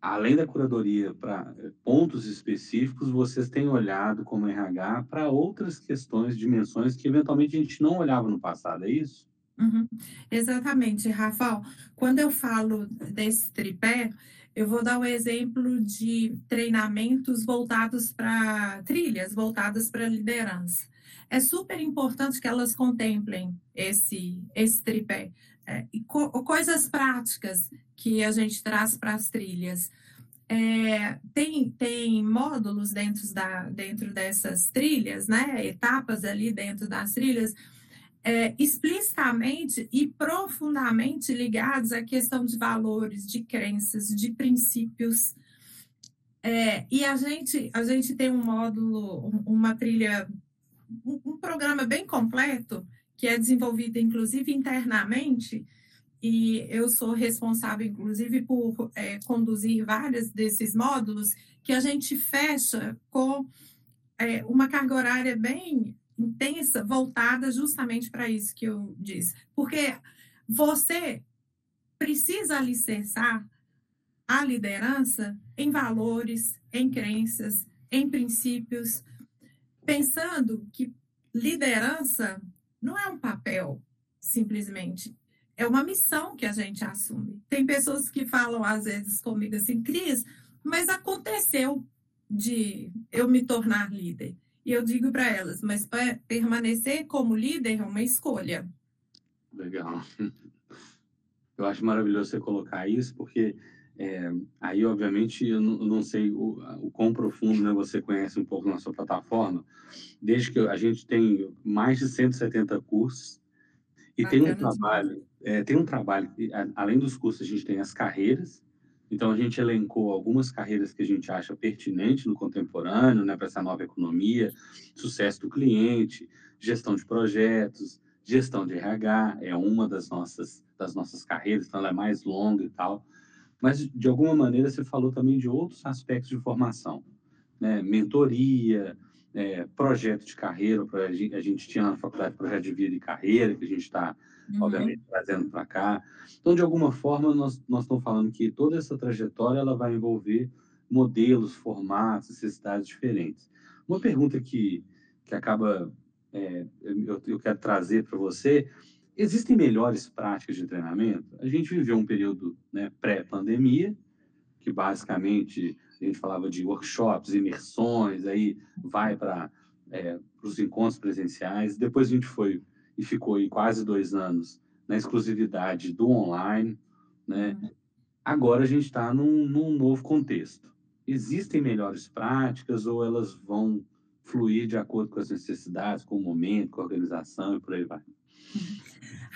além da curadoria para eh, pontos específicos, vocês têm olhado como RH para outras questões, dimensões que eventualmente a gente não olhava no passado, é isso? Uhum. Exatamente, Rafael. Quando eu falo desse tripé, eu vou dar o um exemplo de treinamentos voltados para trilhas, voltadas para liderança. É super importante que elas contemplem esse, esse tripé. É, co coisas práticas que a gente traz para as trilhas. É, tem, tem módulos dentro, da, dentro dessas trilhas, né? etapas ali dentro das trilhas, é, explicitamente e profundamente ligados à questão de valores, de crenças, de princípios. É, e a gente, a gente tem um módulo, uma trilha, um, um programa bem completo, que é desenvolvido inclusive internamente, e eu sou responsável, inclusive, por é, conduzir vários desses módulos, que a gente fecha com é, uma carga horária bem intensa, voltada justamente para isso que eu disse. Porque você precisa alicerçar a liderança em valores, em crenças, em princípios, pensando que liderança não é um papel, simplesmente é uma missão que a gente assume. Tem pessoas que falam às vezes comigo assim, Cris, mas aconteceu de eu me tornar líder. E eu digo para elas, mas para permanecer como líder é uma escolha. Legal. Eu acho maravilhoso você colocar isso, porque é, aí, obviamente, eu não, não sei o, o, quão profundo né, você conhece um pouco na sua plataforma, desde que a gente tem mais de 170 cursos e Bacana tem um trabalho é, tem um trabalho, além dos cursos, a gente tem as carreiras. Então, a gente elencou algumas carreiras que a gente acha pertinente no contemporâneo, né, para essa nova economia, sucesso do cliente, gestão de projetos, gestão de RH, é uma das nossas, das nossas carreiras, então ela é mais longa e tal. Mas, de alguma maneira, você falou também de outros aspectos de formação, né, mentoria, é, projeto de carreira, a gente, a gente tinha na faculdade projeto de vida e carreira, que a gente está uhum. obviamente trazendo para cá. Então, de alguma forma, nós, nós estamos falando que toda essa trajetória ela vai envolver modelos, formatos, necessidades diferentes. Uma pergunta que, que acaba, é, eu, eu quero trazer para você, existem melhores práticas de treinamento? A gente viveu um período né, pré-pandemia, que basicamente a gente falava de workshops, imersões, aí vai para é, os encontros presenciais. Depois a gente foi e ficou aí quase dois anos na exclusividade do online, né? Uhum. Agora a gente está num, num novo contexto. Existem melhores práticas ou elas vão fluir de acordo com as necessidades, com o momento, com a organização e por aí vai?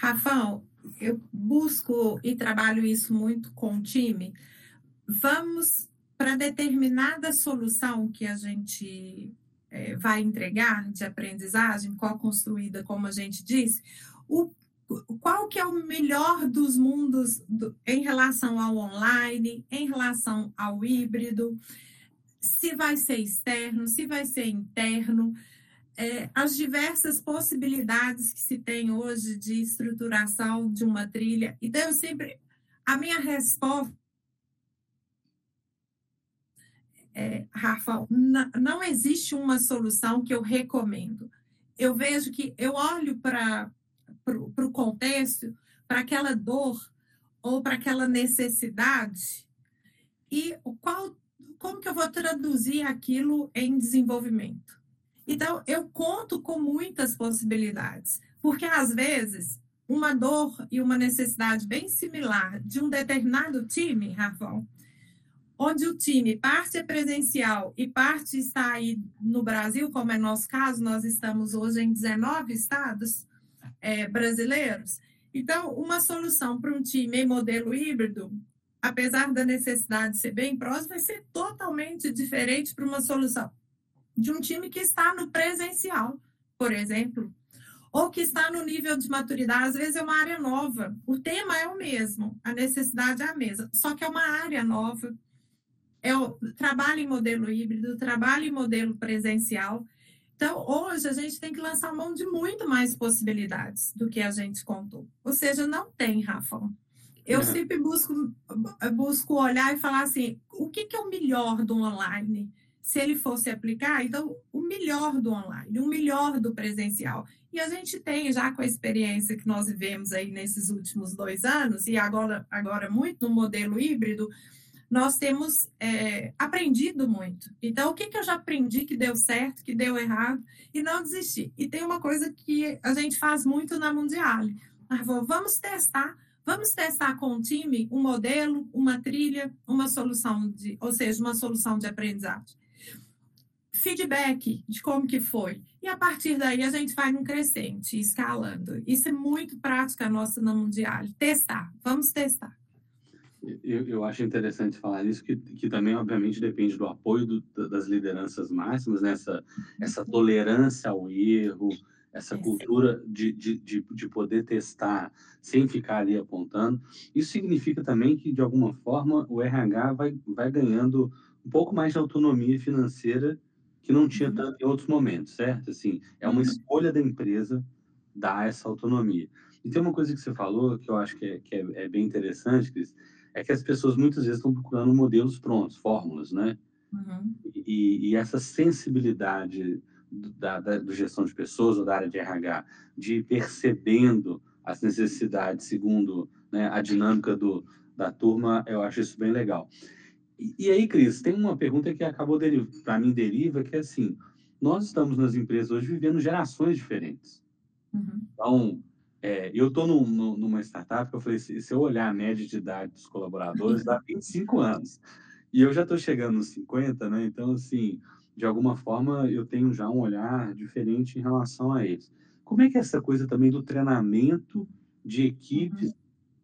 Rafael, eu busco e trabalho isso muito com o time. Vamos para determinada solução que a gente é, vai entregar de aprendizagem, co-construída, como a gente disse, o, qual que é o melhor dos mundos do, em relação ao online, em relação ao híbrido, se vai ser externo, se vai ser interno, é, as diversas possibilidades que se tem hoje de estruturação de uma trilha. Então, eu sempre. A minha resposta. É, Rafa, não existe uma solução que eu recomendo. Eu vejo que eu olho para o contexto, para aquela dor ou para aquela necessidade e qual, como que eu vou traduzir aquilo em desenvolvimento? Então, eu conto com muitas possibilidades, porque às vezes uma dor e uma necessidade bem similar de um determinado time, Rafael, onde o time parte é presencial e parte está aí no Brasil, como é nosso caso, nós estamos hoje em 19 estados é, brasileiros. Então, uma solução para um time em modelo híbrido, apesar da necessidade ser bem próxima, vai ser totalmente diferente para uma solução de um time que está no presencial, por exemplo, ou que está no nível de maturidade, às vezes é uma área nova. O tema é o mesmo, a necessidade é a mesma, só que é uma área nova. É o trabalho em modelo híbrido, trabalho em modelo presencial. Então, hoje a gente tem que lançar mão de muito mais possibilidades do que a gente contou. Ou seja, não tem, Rafa. Eu é. sempre busco, busco olhar e falar assim: o que, que é o melhor do online? Se ele fosse aplicar, então, o melhor do online, o melhor do presencial. E a gente tem, já com a experiência que nós vivemos aí nesses últimos dois anos, e agora, agora muito no modelo híbrido, nós temos é, aprendido muito. Então, o que, que eu já aprendi que deu certo, que deu errado, e não desistir. E tem uma coisa que a gente faz muito na Mundial. Vamos testar, vamos testar com o time um modelo, uma trilha, uma solução de, ou seja, uma solução de aprendizagem feedback de como que foi. E a partir daí a gente vai num crescente, escalando. Isso é muito prática nossa na Mundial. Testar, vamos testar. Eu, eu acho interessante falar isso, que, que também, obviamente, depende do apoio do, das lideranças máximas, né? essa, essa tolerância ao erro, essa cultura de, de, de, de, poder testar sem ficar ali apontando. Isso significa também que, de alguma forma, o RH vai, vai ganhando um pouco mais de autonomia financeira que não tinha uhum. tanto em outros momentos, certo? Assim, é uma uhum. escolha da empresa dar essa autonomia. E tem uma coisa que você falou que eu acho que é, que é, é bem interessante, Cris, é que as pessoas muitas vezes estão procurando modelos prontos, fórmulas, né? Uhum. E, e, essa sensibilidade da, da do gestão de pessoas ou da área de RH, de ir percebendo as necessidades segundo né, a dinâmica do, da turma, eu acho isso bem legal. E, aí, Cris, tem uma pergunta que acabou para mim deriva, que é assim, nós estamos nas empresas hoje vivendo gerações diferentes. Uhum. Então, é, eu estou numa startup que eu falei, se, se, eu olhar a média de idade dos colaboradores, dá 25 anos. E eu já estou chegando nos 50, né? Então, assim, de alguma forma, eu tenho já um olhar diferente em relação a eles. Como é que é essa coisa também do treinamento de equipes uhum.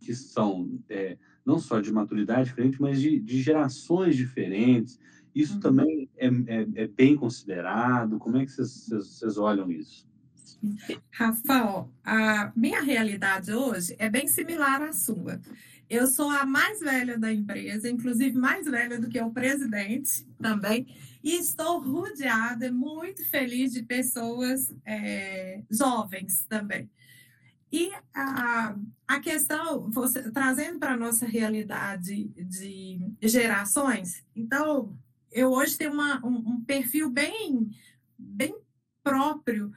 que são é, não só de maturidade diferente, mas de, de gerações diferentes. Isso uhum. também é, é, é, bem considerado? Como é que vocês olham isso? Rafael, a minha realidade hoje é bem similar à sua. Eu sou a mais velha da empresa, inclusive mais velha do que o presidente também, e estou rodeada, muito feliz de pessoas é, jovens também. E a, a questão, você, trazendo para a nossa realidade de gerações, então, eu hoje tenho uma, um, um perfil bem, bem próprio,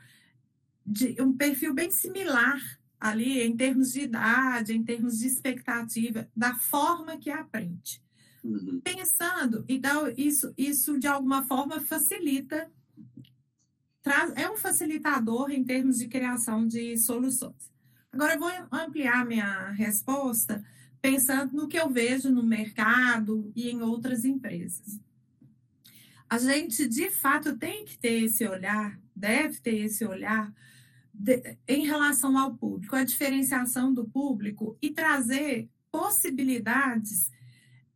de, um perfil bem similar ali em termos de idade, em termos de expectativa, da forma que aprende. uhum. pensando. Então, isso, isso de alguma forma facilita, traz, é um facilitador em termos de criação de soluções. Agora, eu vou ampliar minha resposta pensando no que eu vejo no mercado e em outras empresas. A gente, de fato, tem que ter esse olhar, deve ter esse olhar de, em relação ao público, a diferenciação do público e trazer possibilidades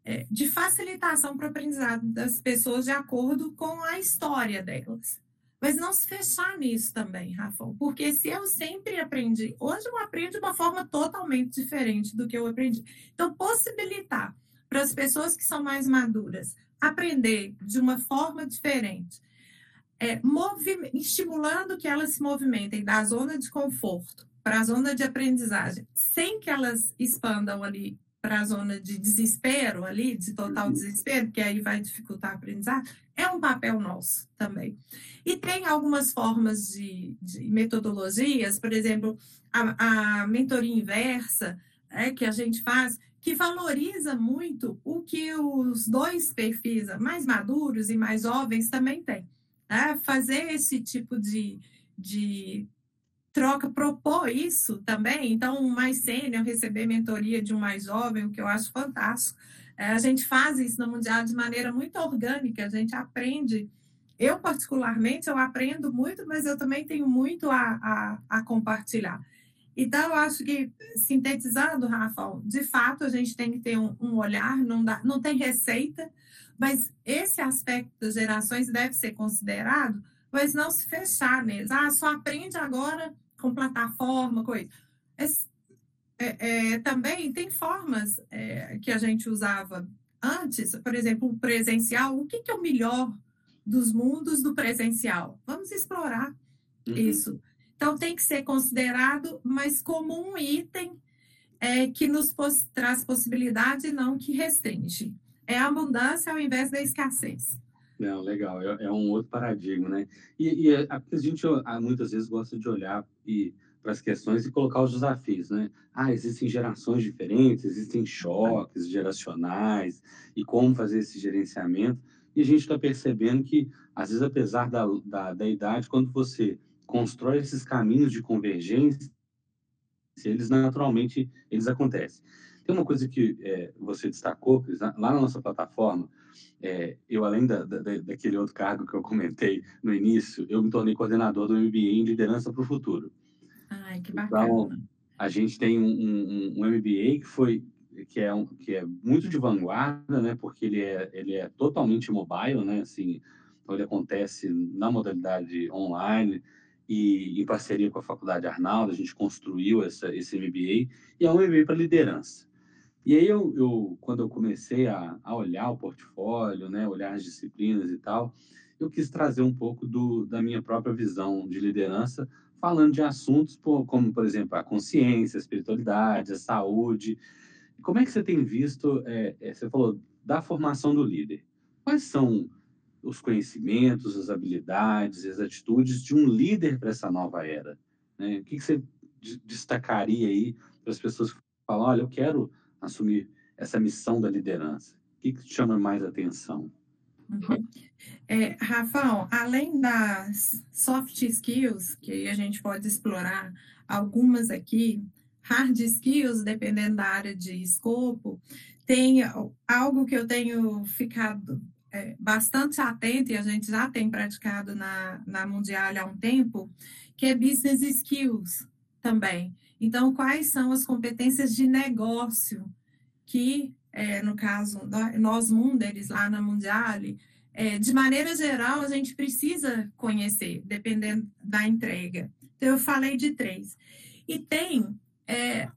é, de facilitação para o aprendizado das pessoas de acordo com a história delas. Mas não se fechar nisso também, Rafa, porque se eu sempre aprendi, hoje eu aprendo de uma forma totalmente diferente do que eu aprendi. Então, possibilitar para as pessoas que são mais maduras aprender de uma forma diferente, é, estimulando que elas se movimentem da zona de conforto para a zona de aprendizagem, sem que elas expandam ali para a zona de desespero ali, de total uhum. desespero, que aí vai dificultar a aprendizagem, é um papel nosso também. E tem algumas formas de, de metodologias, por exemplo, a, a mentoria inversa, é, que a gente faz, que valoriza muito o que os dois perfis, mais maduros e mais jovens, também têm. É, fazer esse tipo de, de troca propor isso também. Então, um mais sênior receber mentoria de um mais jovem, o que eu acho fantástico. É, a gente faz isso no Mundial de maneira muito orgânica, a gente aprende. Eu, particularmente, eu aprendo muito, mas eu também tenho muito a, a, a compartilhar. Então, eu acho que, sintetizando, Rafa, de fato, a gente tem que ter um, um olhar, não, dá, não tem receita, mas esse aspecto das gerações deve ser considerado, mas não se fechar neles. Ah, só aprende agora com plataforma, coisa. É, é, também tem formas é, que a gente usava antes, por exemplo, o presencial. O que, que é o melhor dos mundos do presencial? Vamos explorar uhum. isso. Então, tem que ser considerado, mas como um item é, que nos pos traz possibilidade e não que restringe. É a abundância ao invés da escassez. Não, legal, é, é um outro paradigma, né? E, e a, a gente muitas vezes gosta de olhar e para as questões e colocar os desafios, né? Ah, existem gerações diferentes, existem choques geracionais e como fazer esse gerenciamento. E a gente está percebendo que, às vezes, apesar da, da, da idade, quando você constrói esses caminhos de convergência, eles naturalmente eles acontecem. Tem uma coisa que é, você destacou, lá na nossa plataforma, é, eu, além da, da, daquele outro cargo que eu comentei no início, eu me tornei coordenador do MBA em Liderança para o Futuro. Ai, que então, bacana. Então, a gente tem um, um, um MBA que foi que é, um, que é muito de vanguarda, né? Porque ele é, ele é totalmente mobile, né? Assim, então ele acontece na modalidade online e em parceria com a Faculdade Arnaldo, a gente construiu essa, esse MBA e é um MBA para liderança. E aí eu, eu quando eu comecei a, a, olhar o portfólio, né, olhar as disciplinas e tal, eu quis trazer um pouco do, da minha própria visão de liderança, falando de assuntos como, por exemplo, a consciência, a espiritualidade, a saúde. Como é que você tem visto, é, é, você falou da formação do líder? Quais são os conhecimentos, as habilidades, as atitudes de um líder para essa nova era? Né? O que, que você destacaria aí para as pessoas que falam, olha, eu quero assumir essa missão da liderança? O que, que chama mais atenção? Uhum. É, Rafael, além das soft skills, que a gente pode explorar algumas aqui, hard skills, dependendo da área de escopo, tem algo que eu tenho ficado é, bastante atento e a gente já tem praticado na, na Mundial há um tempo, que é business skills também. Então, quais são as competências de negócio que, é, no caso, nós Munderes, lá na Mundiale, é, de maneira geral, a gente precisa conhecer, dependendo da entrega. Então, eu falei de três. E tem é,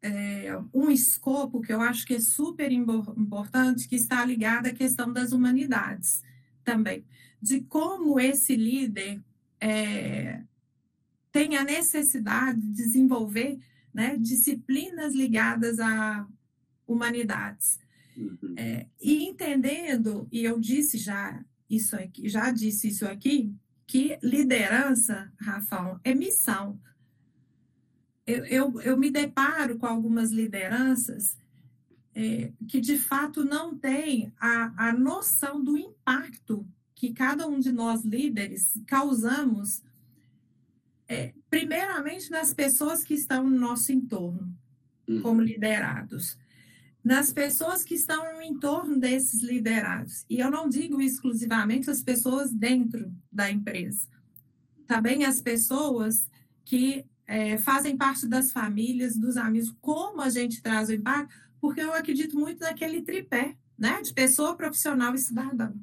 é, um escopo que eu acho que é super importante, que está ligado à questão das humanidades também, de como esse líder é, tem a necessidade de desenvolver né, disciplinas ligadas a humanidades. Uhum. É, e entendendo, e eu disse já isso aqui, já disse isso aqui, que liderança, Rafael, é missão. Eu, eu, eu me deparo com algumas lideranças é, que de fato não tem a, a noção do impacto que cada um de nós líderes causamos, é, primeiramente nas pessoas que estão no nosso entorno, uhum. como liderados, nas pessoas que estão no entorno desses liderados. E eu não digo exclusivamente as pessoas dentro da empresa, também as pessoas que é, fazem parte das famílias, dos amigos, como a gente traz o impacto, porque eu acredito muito naquele tripé, né, de pessoa, profissional e cidadão.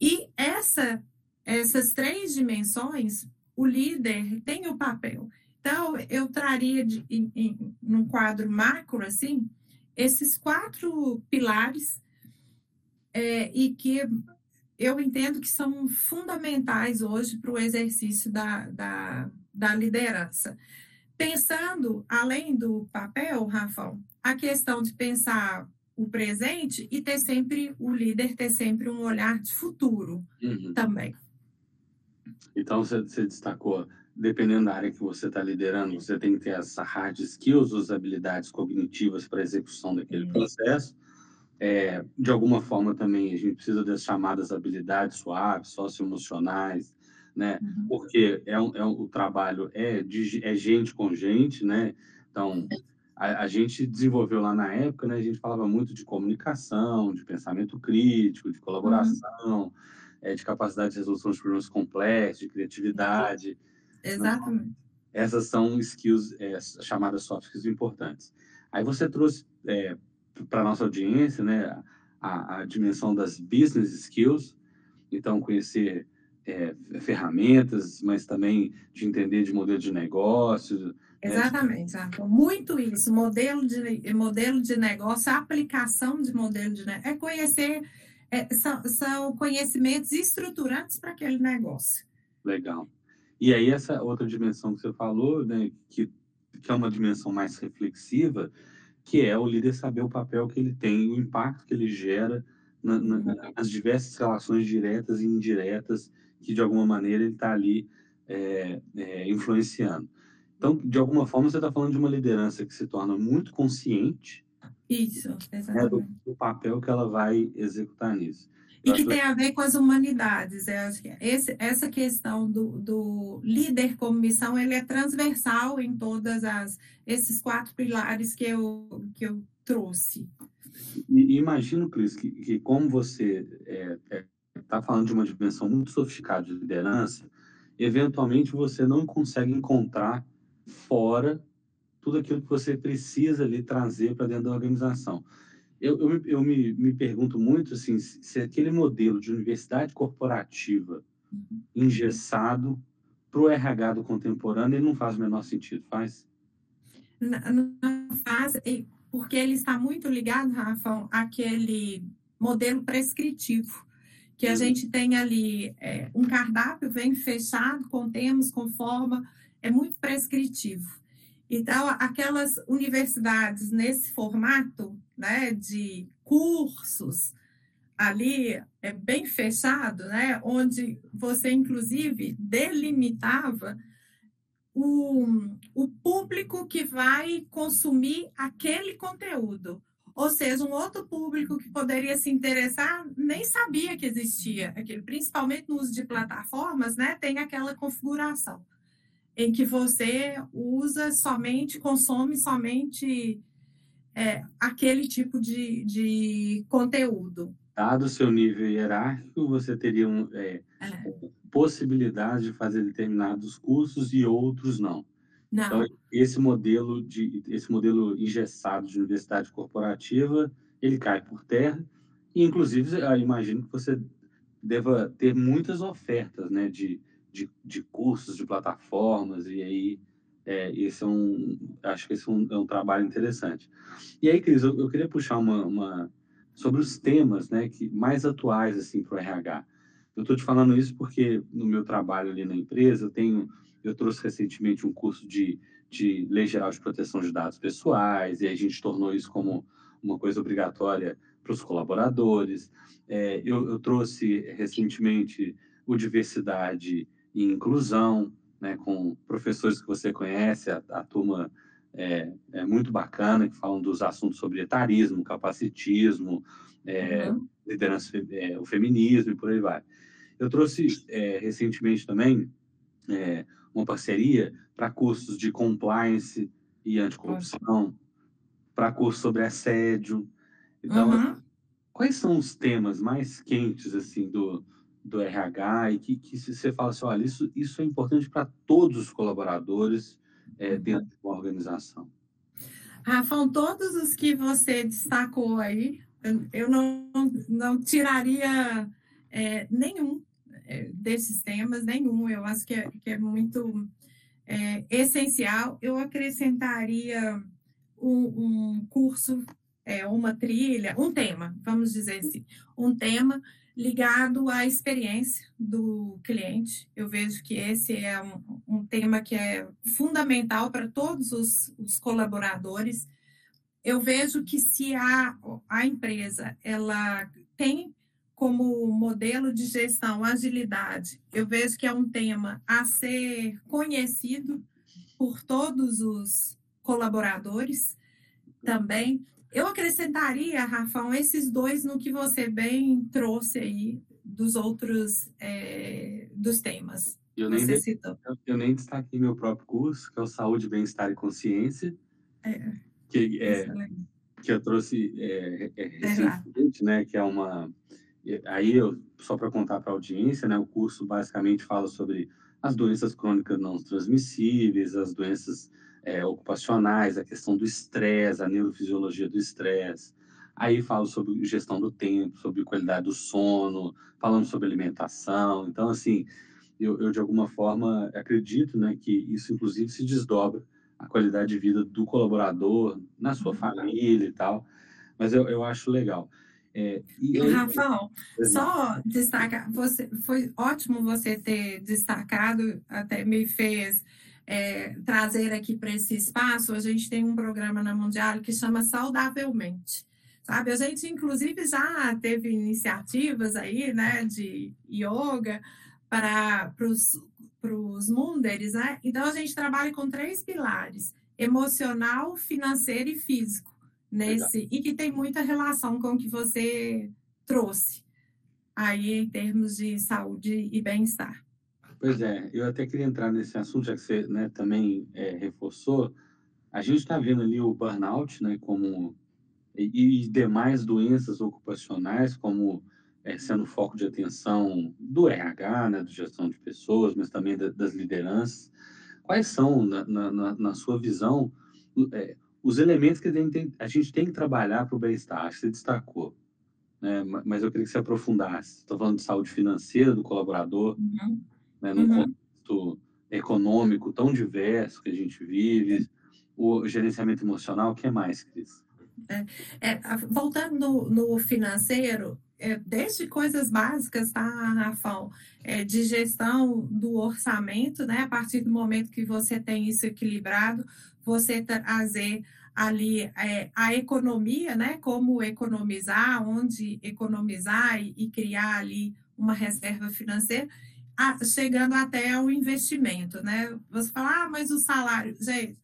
E essa, essas três dimensões, o líder tem o papel. Então, eu traria de, em, em, num quadro macro, assim, esses quatro pilares é, e que eu entendo que são fundamentais hoje para o exercício da, da, da liderança. Pensando, além do papel, Rafael, a questão de pensar o presente e ter sempre, o líder ter sempre um olhar de futuro uhum. também. Então, você, você destacou, dependendo da área que você está liderando, você tem que ter as hard skills, as habilidades cognitivas para a execução daquele uhum. processo. É, de alguma forma também a gente precisa das chamadas habilidades suaves, socioemocionais, né? Uhum. Porque é, é o trabalho é, de, é gente com gente, né? Então, a, a, gente desenvolveu lá na época, né? A gente falava muito de comunicação, de pensamento crítico, de colaboração, uhum. É, de capacidade de resolução de problemas complexos, de criatividade. Né? Exatamente. Né? Essas são skills é, chamadas soft skills importantes. Aí você trouxe é, para nossa audiência, né? A, a dimensão das business skills, então conhecer é, ferramentas, mas também de entender de modelo de negócio. Né, Exatamente, né? muito isso, modelo de, modelo de negócio, aplicação de modelo de negócio, é conhecer, é, são, são conhecimentos estruturantes para aquele negócio. Legal. E aí essa outra dimensão que você falou, né, que, que é uma dimensão mais reflexiva, que é o líder saber o papel que ele tem, o impacto que ele gera na, na, uhum. nas diversas relações diretas e indiretas que de alguma maneira ele está ali é, é, influenciando. Então, de alguma forma, você está falando de uma liderança que se torna muito consciente Isso, né, do, do, papel que ela vai executar nisso. E que tem a ver com as humanidades. Esse, essa questão do, do, líder como missão, ele é transversal em todas as esses quatro pilares que eu, que eu trouxe. E, imagino, Cris, que, que como você é, é está falando de uma dimensão muito sofisticada de liderança, eventualmente você não consegue encontrar fora tudo aquilo que você precisa ali trazer para dentro da organização. Eu, eu, eu me, me, pergunto muito assim, se aquele modelo de universidade corporativa uhum. engessado para o RH do contemporâneo ele não faz o menor sentido, faz? Não, não faz, porque ele está muito ligado, Rafa, àquele modelo prescritivo que a gente tem ali é, um cardápio vem fechado, com termos, com forma, é muito prescritivo. Então, aquelas universidades nesse formato né, de cursos ali é bem fechado, né, onde você, inclusive, delimitava o, o público que vai consumir aquele conteúdo. Ou seja, um outro público que poderia se interessar nem sabia que existia aquele, principalmente no uso de plataformas, né? Tem aquela configuração em que você usa somente, consome somente é, aquele tipo de, de conteúdo. Dado o seu nível hierárquico, você teria um, é, é. possibilidade de fazer determinados cursos e outros não. Não. Então, esse modelo de esse modelo engessado de universidade corporativa, ele cai por terra. E, inclusive, eu imagino que você deva ter muitas ofertas, né, de, de, de cursos, de plataformas, e aí é, esse é um, acho que esse é um, é um trabalho interessante. E aí, Cris, eu, eu queria puxar uma, uma, sobre os temas, né, que mais atuais assim para o RH. Eu estou te falando isso porque no meu trabalho ali na empresa eu tenho eu trouxe recentemente um curso de, de Lei Geral de Proteção de Dados Pessoais, e a gente tornou isso como uma coisa obrigatória para os colaboradores. É, eu, eu, trouxe recentemente o Diversidade e Inclusão, né, com professores que você conhece, a, a turma é, é, muito bacana, que falam dos assuntos sobre etarismo, capacitismo, é, uhum. liderança, é, o feminismo e por aí vai. Eu trouxe é, recentemente também é, uma parceria para cursos de compliance e anticorrupção, para cursos sobre assédio. Então, uhum. quais são os temas mais quentes assim do, do RH e que, que você fala assim, olha, isso, isso é importante para todos os colaboradores é, dentro de uma organização? Rafão, todos os que você destacou aí, eu não, não tiraria é, nenhum é, desses temas, nenhum. Eu acho que é, que é muito é, essencial. Eu acrescentaria um, um curso, é, uma trilha, um tema, vamos dizer assim, um tema ligado à experiência do cliente. Eu vejo que esse é um, um tema que é fundamental para todos os, os, colaboradores. Eu vejo que se a, a empresa ela tem como modelo de gestão agilidade, eu vejo que é um tema a ser conhecido por todos os colaboradores também. Eu acrescentaria, Rafão, esses dois no que você bem trouxe aí dos outros é, dos temas. Eu nem, eu, eu, nem destaquei meu próprio curso, que é o Saúde, Bem-Estar e Consciência, é, que, é, que eu trouxe é, é, recentemente, né, que é uma... Aí, eu, só para contar para a audiência, né, o curso basicamente fala sobre as doenças crônicas não transmissíveis, as doenças é, ocupacionais, a questão do estresse, a neurofisiologia do estresse. Aí falo sobre gestão do tempo, sobre qualidade do sono, falando sobre alimentação. Então, assim, eu, eu de alguma forma acredito né, que isso, inclusive, se desdobra a qualidade de vida do colaborador, na sua uhum. família e tal. Mas eu, eu acho legal. É, e aí, Rafael, só destacar, você, foi ótimo você ter destacado, até me fez é, trazer aqui para esse espaço, a gente tem um programa na Mundial que chama Saudavelmente. Sabe, a gente inclusive já teve iniciativas aí, né, de yoga para os munderes, né? Então a gente trabalha com três pilares: emocional, financeiro e físico nesse Legal. e que tem muita relação com o que você trouxe aí em termos de saúde e bem-estar. Pois é, eu até queria entrar nesse assunto, já que você né, também é, reforçou. A gente está vendo ali o burnout, né, como e, e demais doenças ocupacionais, como é, sendo foco de atenção do RH, né, de gestão de pessoas, mas também da, das lideranças. Quais são, na, na, na sua visão, é, os elementos que a gente tem, a gente tem que trabalhar para o bem-estar? Você destacou, né, mas eu queria que você aprofundasse. Estou falando de saúde financeira do colaborador. Uhum né, num uhum. contexto econômico tão diverso que a gente vive, o gerenciamento emocional, o que mais, Cris? É, é, voltando no, no financeiro, é, desde coisas básicas, tá, Rafão? É, de gestão do orçamento, né? A partir do momento que você tem isso equilibrado, você trazer ali é, a economia, né? Como economizar, onde economizar e, e criar ali uma reserva financeira a, chegando até ao investimento, né? Você fala, ah, mas o salário, gente,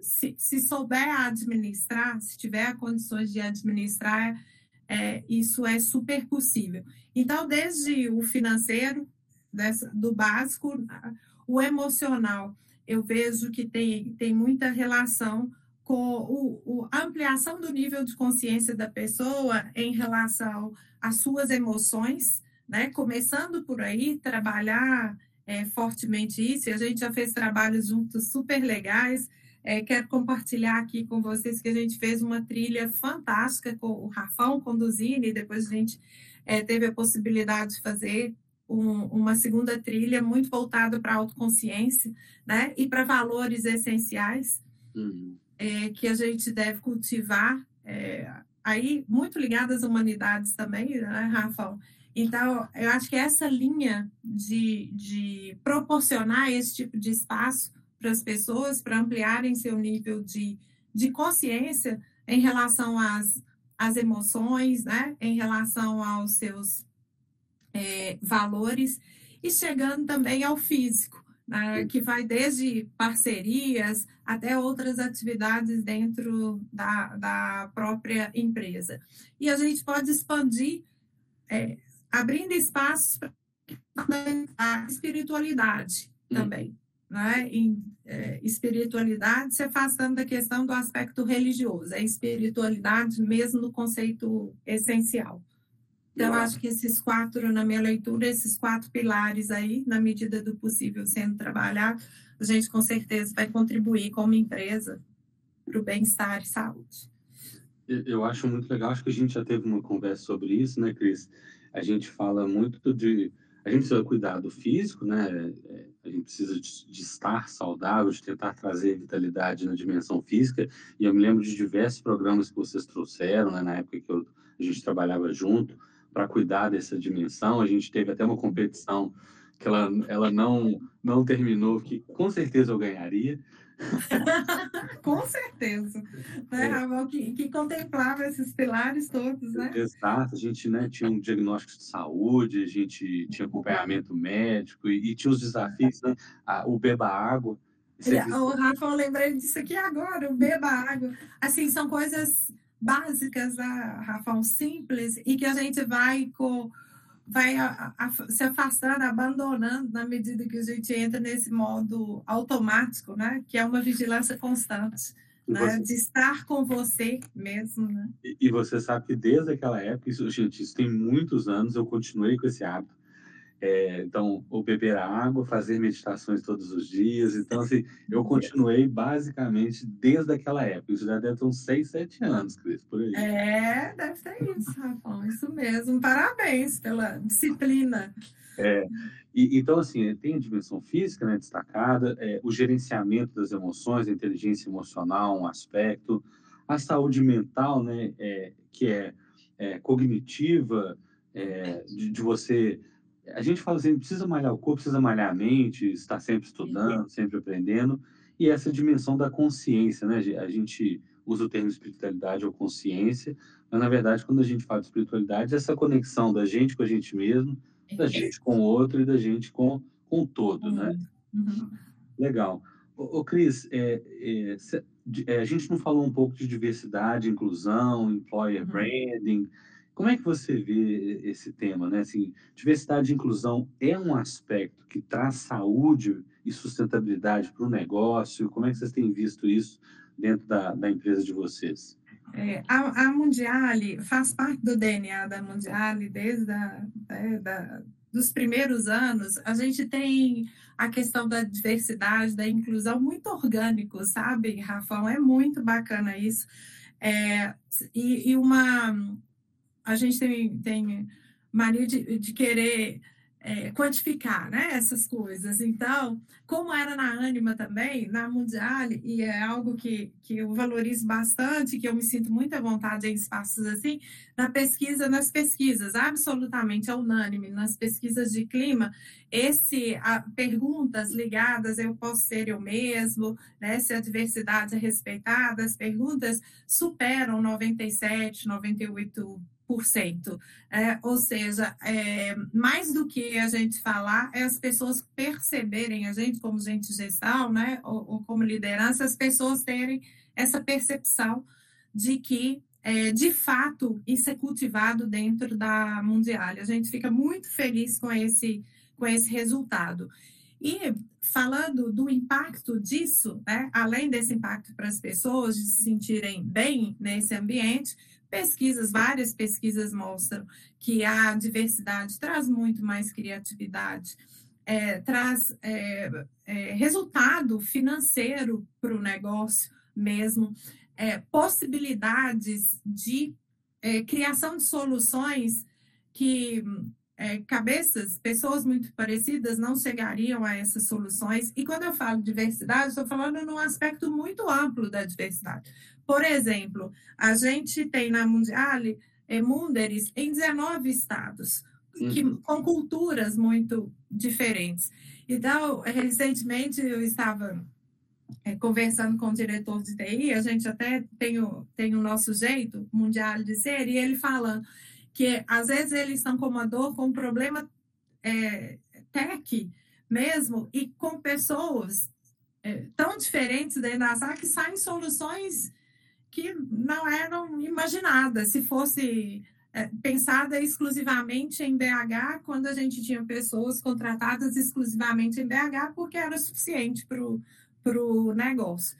se, se souber administrar, se tiver condições de administrar, é, isso é super possível. Então, desde o financeiro, dessa, do básico, o emocional, eu vejo que tem, tem muita relação com o, o, a ampliação do nível de consciência da pessoa em relação às suas emoções, né? Começando por aí, trabalhar é, fortemente isso, e a gente já fez trabalhos juntos super legais. É, quero compartilhar aqui com vocês que a gente fez uma trilha fantástica com o Rafão conduzindo, e depois a gente é, teve a possibilidade de fazer um, uma segunda trilha muito voltada para a autoconsciência, né? E para valores essenciais uhum. é, que a gente deve cultivar, é, aí muito ligadas às humanidades também, né, Rafão? Então, eu acho que essa linha de, de proporcionar esse tipo de espaço para as pessoas, para ampliarem seu nível de, de consciência em relação às, às emoções, né? em relação aos seus é, valores, e chegando também ao físico, né, que vai desde parcerias até outras atividades dentro da, da própria empresa. E a gente pode expandir, é, abrindo espaços para a espiritualidade hum. também. Né? Em é, espiritualidade se afastando da questão do aspecto religioso, é espiritualidade mesmo no conceito essencial. Então, acho que esses quatro, na minha leitura, esses quatro pilares aí, na medida do possível sendo trabalhado, a gente com certeza vai contribuir como empresa para o bem-estar e saúde. Eu acho muito legal, acho que a gente já teve uma conversa sobre isso, né, Cris? A gente fala muito de. A gente precisa cuidar do físico, né? É, a gente precisa de, estar saudável, de tentar trazer vitalidade na dimensão física. E eu me lembro de diversos programas que vocês trouxeram, né, na época que eu, a gente trabalhava junto para cuidar dessa dimensão. A gente teve até uma competição que ela, ela não, não terminou, que com certeza eu ganharia. com certeza, né, é. Ramon, que, que contemplava esses pilares todos, né? Exato, a gente né, tinha um diagnóstico de saúde, a gente tinha acompanhamento médico e, e tinha os desafios, né? o beba água. O Rafa, eu lembrei disso aqui agora, o beba água. Assim, são coisas básicas, né, Rafael, simples, e que a gente vai com vai a, a, se afastando, abandonando na medida que a gente entra nesse modo automático, né? Que é uma vigilância constante, né? Você... De estar com você mesmo, né? E, e, você sabe que desde aquela época, isso, gente, isso tem muitos anos, eu continuei com esse hábito. É, então, o beber água, fazer meditações todos os dias. Então, assim, eu continuei basicamente desde aquela época. Isso já deve ter uns 6, 7 anos, Cris, por aí. É, deve ter isso, Rafa. Isso mesmo. Parabéns pela disciplina. É, e, então, assim, tem a dimensão física né, destacada, é, o gerenciamento das emoções, a inteligência emocional, um aspecto, a saúde mental, né, é, que é, é cognitiva, é, de, de você a gente fala assim, precisa malhar o corpo, precisa malhar a mente, estar sempre estudando, sempre aprendendo, e essa dimensão da consciência, né? A gente usa o termo espiritualidade ou consciência, mas na verdade, quando a gente fala de espiritualidade, essa conexão da gente com a gente mesmo, da gente com o outro e da gente com, com o todo, né? Uhum. Legal. Ô, ô Cris, é, é, é, a gente não falou um pouco de diversidade, inclusão, employer uhum. branding, como é que você vê esse tema, né? Assim, diversidade e inclusão é um aspecto que traz saúde e sustentabilidade para o negócio? Como é que vocês têm visto isso dentro da, da empresa de vocês? É, a, a faz parte do DNA da Mundiale desde a, é, da, dos primeiros anos. A gente tem a questão da diversidade, da inclusão muito orgânico, sabe, Rafael? É muito bacana isso. É, e, e uma a gente tem, tem mania de, de querer é, quantificar né, essas coisas. Então, como era na Anima também, na Mundial, e é algo que, que eu valorizo bastante, que eu me sinto muito à vontade em espaços assim, na pesquisa, nas pesquisas, absolutamente é unânime, nas pesquisas de clima, esse a, perguntas ligadas, eu posso ser eu mesmo, né, se a diversidade é respeitada, as perguntas superam 97, 98 é, ou seja, é, mais do que a gente falar, é as pessoas perceberem, a gente como gente gestal, né, ou, ou como liderança, as pessoas terem essa percepção de que, é, de fato, isso é cultivado dentro da Mundial. A gente fica muito feliz com esse, com esse resultado. E falando do impacto disso, né, além desse impacto para as pessoas de se sentirem bem nesse ambiente, Pesquisas, várias pesquisas mostram que a diversidade traz muito mais criatividade, é, traz é, é, resultado financeiro para o negócio mesmo, é, possibilidades de é, criação de soluções que é, cabeças, pessoas muito parecidas não chegariam a essas soluções. E quando eu falo diversidade, estou falando num aspecto muito amplo da diversidade. Por exemplo, a gente tem na Mundiale é, Munderes em 19 estados, que, uhum. com culturas muito diferentes. Então, recentemente eu estava é, conversando com o diretor de TI, a gente até tem o, tem o nosso jeito mundial de ser, e ele falando que às vezes eles estão com uma dor, com um problema é, tech, mesmo e com pessoas é, tão diferentes dentro da sala que saem soluções que não eram imaginadas se fosse é, pensada exclusivamente em BH, quando a gente tinha pessoas contratadas exclusivamente em BH, porque era suficiente para o negócio.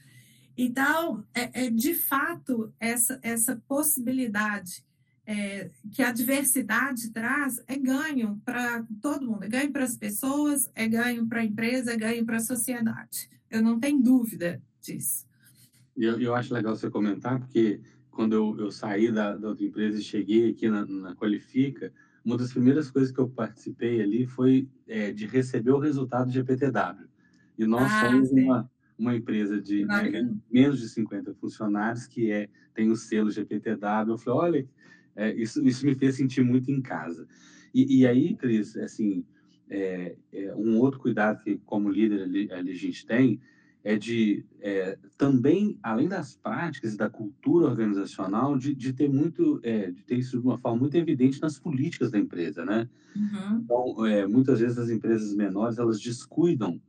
Então, é, é, de fato, essa, essa possibilidade é, que a diversidade traz é ganho para todo mundo, é ganho para as pessoas, é ganho para a empresa, é ganho para a sociedade. Eu não tenho dúvida disso. Eu, eu acho legal você comentar, porque quando eu, eu saí da, da, outra empresa e cheguei aqui na, na, Qualifica, uma das primeiras coisas que eu participei ali foi é, de receber o resultado do GPTW. E nós ah, somos uma, uma empresa de né, menos de 50 funcionários que é, tem o selo GPTW. Eu falei, olha, é, isso, isso me fez sentir muito em casa. E, e aí, Cris, assim, é, é, um outro cuidado que como líder ali, ali a gente tem é de é, também, além das práticas e da cultura organizacional, de, de ter muito, é, de ter isso de uma forma muito evidente nas políticas da empresa, né? Uhum. Então, é, muitas vezes as empresas menores elas descuidam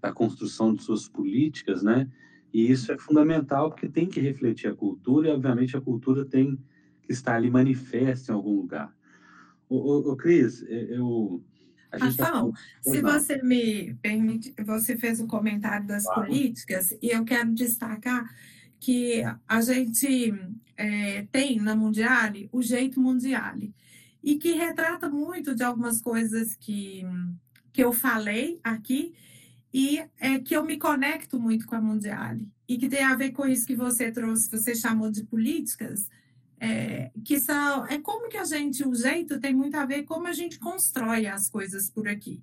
da construção de suas políticas, né? E isso é fundamental porque tem que refletir a cultura e, obviamente, a cultura tem que estar ali manifesta em algum lugar. O, Cris, é, eu Rafael, tá... se você me permite, você fez um comentário das claro. políticas e eu quero destacar que a gente é, tem na Mundiale o jeito Mundiale e que retrata muito de algumas coisas que, que eu falei aqui e é, que eu me conecto muito com a Mundiale e que tem a ver com isso que você trouxe, você chamou de políticas, é, que são é como que a gente o jeito tem muito a ver como a gente constrói as coisas por aqui.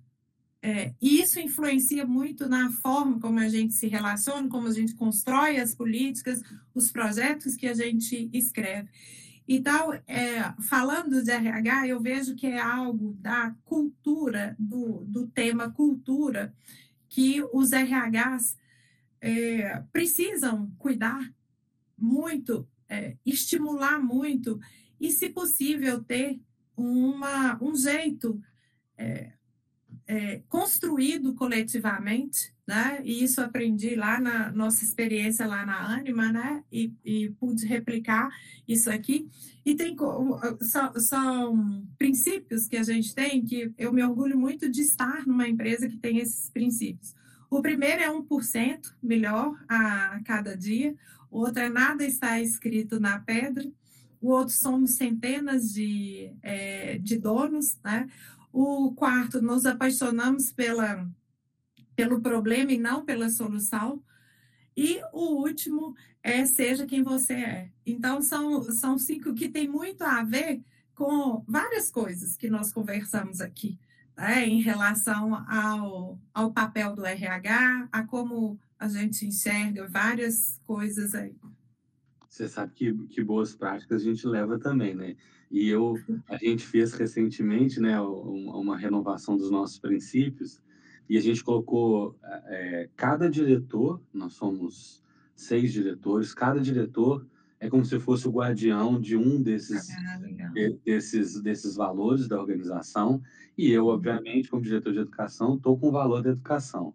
É, e isso influencia muito na forma como a gente se relaciona como a gente constrói as políticas os projetos que a gente escreve. Então é, falando de RH eu vejo que é algo da cultura do, do tema cultura que os RHs é, precisam cuidar muito é, estimular muito e, se possível, ter uma, um jeito é, é, construído coletivamente, né? E isso aprendi lá na nossa experiência lá na Anima, né? E, e pude replicar isso aqui. E tem são, são, princípios que a gente tem que eu me orgulho muito de estar numa empresa que tem esses princípios. O primeiro é 1% melhor a cada dia outra é nada está escrito na pedra, o outro somos centenas de, é, de donos, né? O quarto, nos apaixonamos pela, pelo problema e não pela solução. E o último é seja quem você é. Então, são, são cinco que tem muito a ver com várias coisas que nós conversamos aqui, né? em relação ao, ao papel do RH, a como a gente enxerga várias coisas aí. Você sabe que, que boas práticas a gente leva também, né? E eu, a gente fez recentemente, né, uma renovação dos nossos princípios e a gente colocou é, cada diretor, nós somos seis diretores, cada diretor é como se fosse o guardião de um desses, ah, desses, desses valores da organização e eu, obviamente, como diretor de educação, estou com o valor da educação.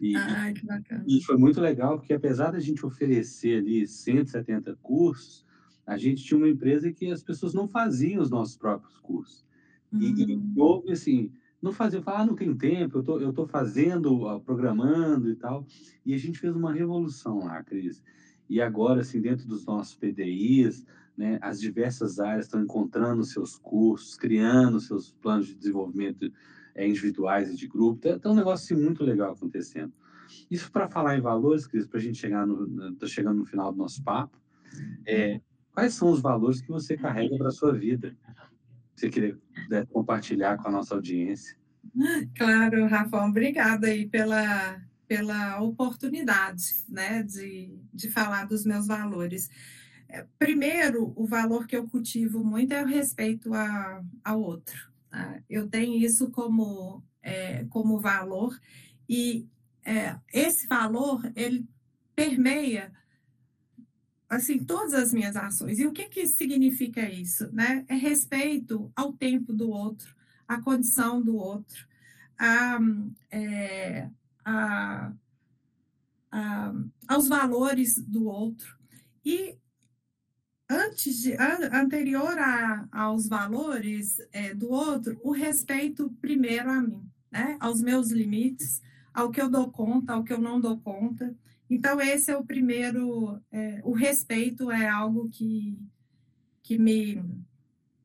E, ah, que bacana. E foi muito legal, porque apesar da gente oferecer ali 170 cursos, a gente tinha uma empresa que as pessoas não faziam os nossos próprios cursos. Uhum. E, e hum. houve assim, não fazia, falar, ah, não tem tempo, eu tô, eu tô fazendo, programando e tal. E a gente fez uma revolução lá, Cris. E agora, assim, dentro dos nossos PDIs, né, as diversas áreas estão encontrando seus cursos, criando seus planos de desenvolvimento é, individuais e de grupo. Tem, tem um negócio muito legal acontecendo. Isso para falar em valores, Cris, para a gente chegar no, tá chegando no final do nosso papo. É, quais são os valores que você carrega para sua vida? Você queria né, compartilhar com a nossa audiência? Claro, Rafa, obrigada aí pela, pela oportunidade né, de, de falar dos meus valores. É, primeiro, o valor que eu cultivo muito é o respeito a, ao outro. Tá? Eu tenho isso como, é, como valor e é, esse valor, ele permeia assim todas as minhas ações. E o que que significa isso, né? É respeito ao tempo do outro, à condição do outro, a, é, a, a, aos valores do outro. E antes de, anterior a, aos valores é, do outro, o respeito primeiro a mim, né? aos meus limites, ao que eu dou conta, ao que eu não dou conta. Então, esse é o primeiro, é, o respeito é algo que, que me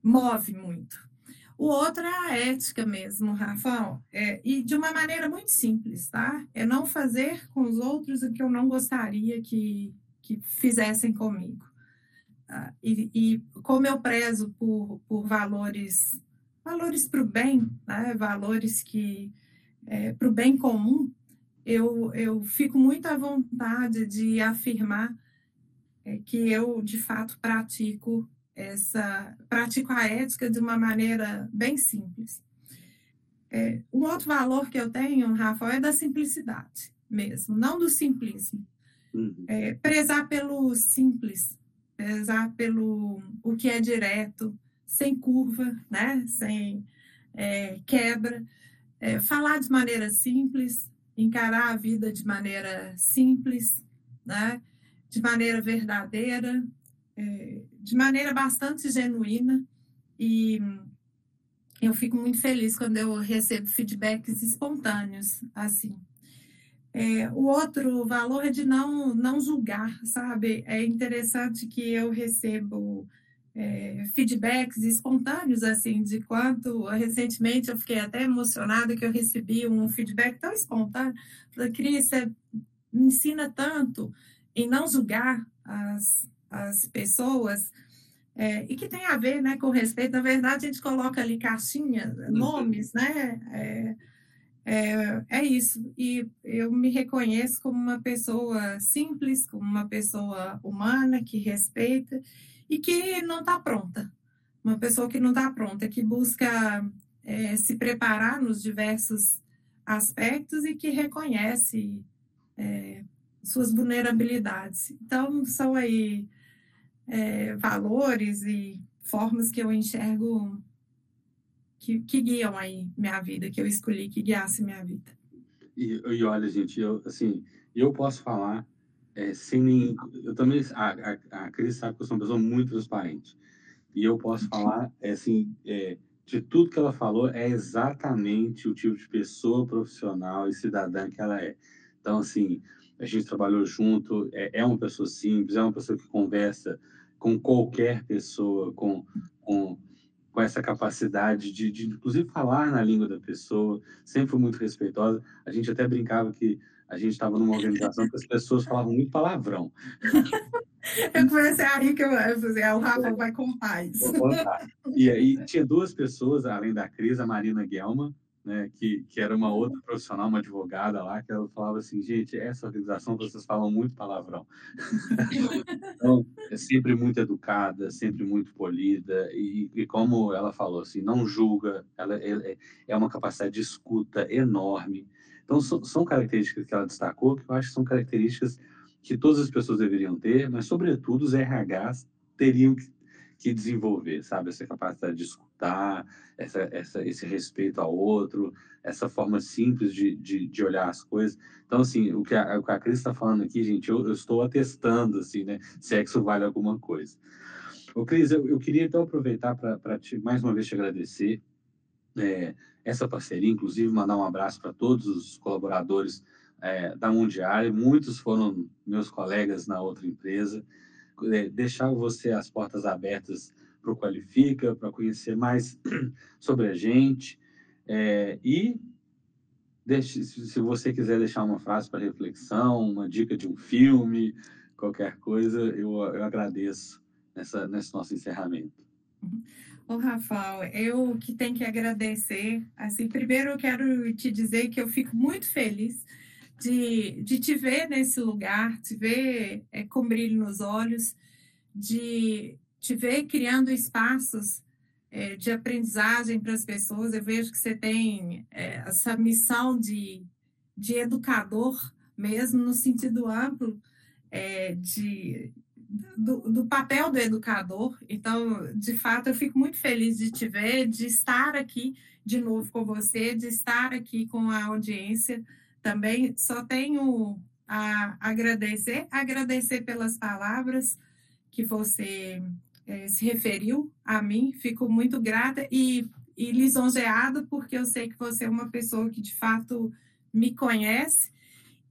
move muito. O outro é a ética mesmo, Rafael, é, e de uma maneira muito simples, tá? É não fazer com os outros o que eu não gostaria que, que fizessem comigo. E, e, como eu prezo por, por valores, valores para o bem, né? valores que é, para o bem comum, eu, eu fico muito à vontade de afirmar é, que eu de fato pratico essa pratico a ética de uma maneira bem simples. É, um outro valor que eu tenho, Rafael, é da simplicidade mesmo, não do simplismo. Uhum. É, prezar pelo simples, prezar pelo o que é direto, sem curva, né? sem é, quebra, é, falar de maneira simples, encarar a vida de maneira simples, né? de maneira verdadeira, é, de maneira bastante genuína e eu fico muito feliz quando eu recebo feedbacks espontâneos, assim. É, o outro valor é de não, não julgar, sabe? É interessante que eu recebo é, feedbacks espontâneos, assim, de quanto recentemente eu fiquei até emocionada que eu recebi um feedback tão espontâneo. Falei, Cris, você me ensina tanto em não julgar as, as pessoas, é, e que tem a ver né, com respeito. Na verdade, a gente coloca ali caixinhas, uhum. nomes, né? É, é, é, isso. E eu me reconheço como uma pessoa simples, como uma pessoa humana, que respeita e que não está pronta. Uma pessoa que não está pronta, que busca é, se preparar nos diversos aspectos e que reconhece é, suas vulnerabilidades. Então, são aí é, valores e formas que eu enxergo que, que, guiam aí minha vida, que eu escolhi que guiasse minha vida. E, e olha, gente, eu, assim, eu posso falar é, sem nem... Eu também... A, a, a Cris sabe que eu sou uma pessoa muito transparente. E eu posso falar, é, assim, é, de tudo que ela falou, é exatamente o tipo de pessoa profissional e cidadã que ela é. Então, assim, a gente trabalhou junto, é, é uma pessoa simples, é uma pessoa que conversa com qualquer pessoa, com, com, com essa capacidade de, de, inclusive, falar na língua da pessoa, sempre foi muito respeitosa. A gente até brincava que a gente estava numa organização que as pessoas falavam muito palavrão. Eu comecei a rir que eu, eu falei, ah, o Rafa vai contar isso. Vou contar. E aí tinha duas pessoas, além da Cris, a Marina Guelma, né, que, que era uma outra profissional, uma advogada lá, que ela falava assim, gente, essa organização vocês falam muito palavrão. então, é sempre muito educada, sempre muito polida, e, e como ela falou, assim, não julga, ela, ela, é uma capacidade de escuta enorme. Então, são, são características que ela destacou, que eu acho que são características que todas as pessoas deveriam ter, mas, sobretudo, os RHs teriam que que desenvolver, sabe? Essa capacidade de escutar, essa, essa, esse respeito ao outro, essa forma simples de, de, de olhar as coisas. Então, assim, o que a, o que a Cris está falando aqui, gente, eu, eu, estou atestando, assim, né? Se é que isso vale alguma coisa. Ô, Cris, eu, eu queria então aproveitar para mais uma vez te agradecer é, essa parceria, inclusive mandar um abraço para todos os colaboradores é, da Mundial. Muitos foram meus colegas na outra empresa deixar você as portas abertas para o Qualifica, para conhecer mais sobre a gente. É, e deixe, se você quiser deixar uma frase para reflexão, uma dica de um filme, qualquer coisa, eu, eu agradeço nessa, nesse nosso encerramento. Ô, Rafael, eu que tenho que agradecer. Assim, primeiro eu quero te dizer que eu fico muito feliz de, de te ver nesse lugar, te ver é, com brilho nos olhos, de te ver criando espaços é, de aprendizagem para as pessoas. Eu vejo que você tem é, essa missão de, de educador mesmo, no sentido amplo, é, de, do, do, papel do educador. Então, de fato, eu fico muito feliz de te ver, de estar aqui de novo com você, de estar aqui com a audiência também. Só tenho a agradecer, agradecer pelas palavras que você é, se referiu a mim. Fico muito grata e, e lisonjeada, porque eu sei que você é uma pessoa que de fato me conhece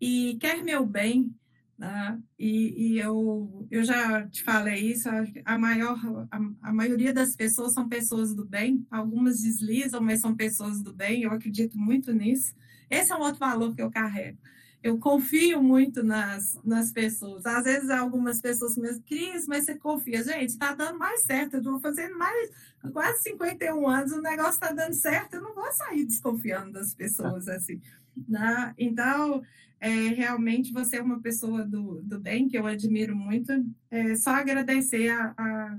e quer meu bem Tá? E, e, eu, eu já te falei isso, a, maior, a, a, maioria das pessoas são pessoas do bem, algumas deslizam, mas são pessoas do bem, eu acredito muito nisso. Esse é um outro valor que eu carrego. Eu confio muito nas, nas pessoas. Às vezes, algumas pessoas me dizem, Cris, mas você confia. Gente, está dando mais certo. Eu estou fazendo mais, quase 51 anos, o negócio está dando certo. Eu não vou sair desconfiando das pessoas assim. Né? Então, é, realmente você é uma pessoa do, do bem, que eu admiro muito. É, só agradecer a, a,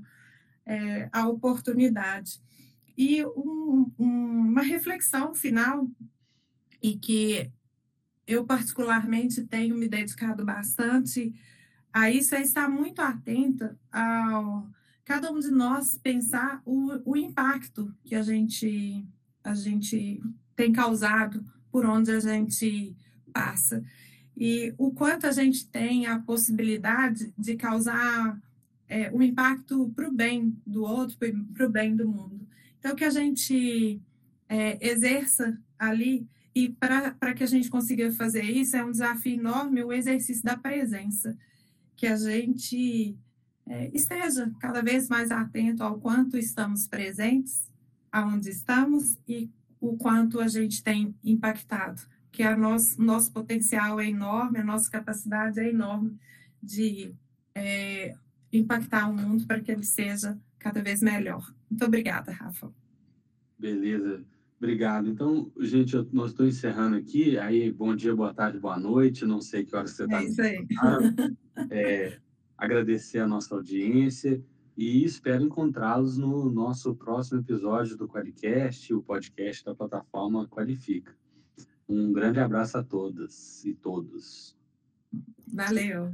é, a oportunidade. E um, um, uma reflexão final, e que eu particularmente tenho me dedicado bastante a isso, é estar muito atenta a cada um de nós pensar o, o impacto que a gente, a gente tem causado por onde a gente passa. E o quanto a gente tem a possibilidade de causar é, um impacto para o bem do outro, para o bem do mundo. Então, que a gente é, exerça ali, e para que a gente consiga fazer isso, é um desafio enorme o exercício da presença. Que a gente é, esteja cada vez mais atento ao quanto estamos presentes, aonde estamos e o quanto a gente tem impactado que a nosso, nosso potencial é enorme, a nossa capacidade é enorme de é, impactar o mundo para que ele seja cada vez melhor. Muito obrigada, Rafa. Beleza, obrigado. Então, gente, eu, nós estou encerrando aqui. Aí, bom dia, boa tarde, boa noite. Não sei que hora você está. É isso aí. É, agradecer a nossa audiência e espero encontrá-los no nosso próximo episódio do Qualicast, o podcast da plataforma Qualifica. Um grande abraço a todas e todos. Valeu.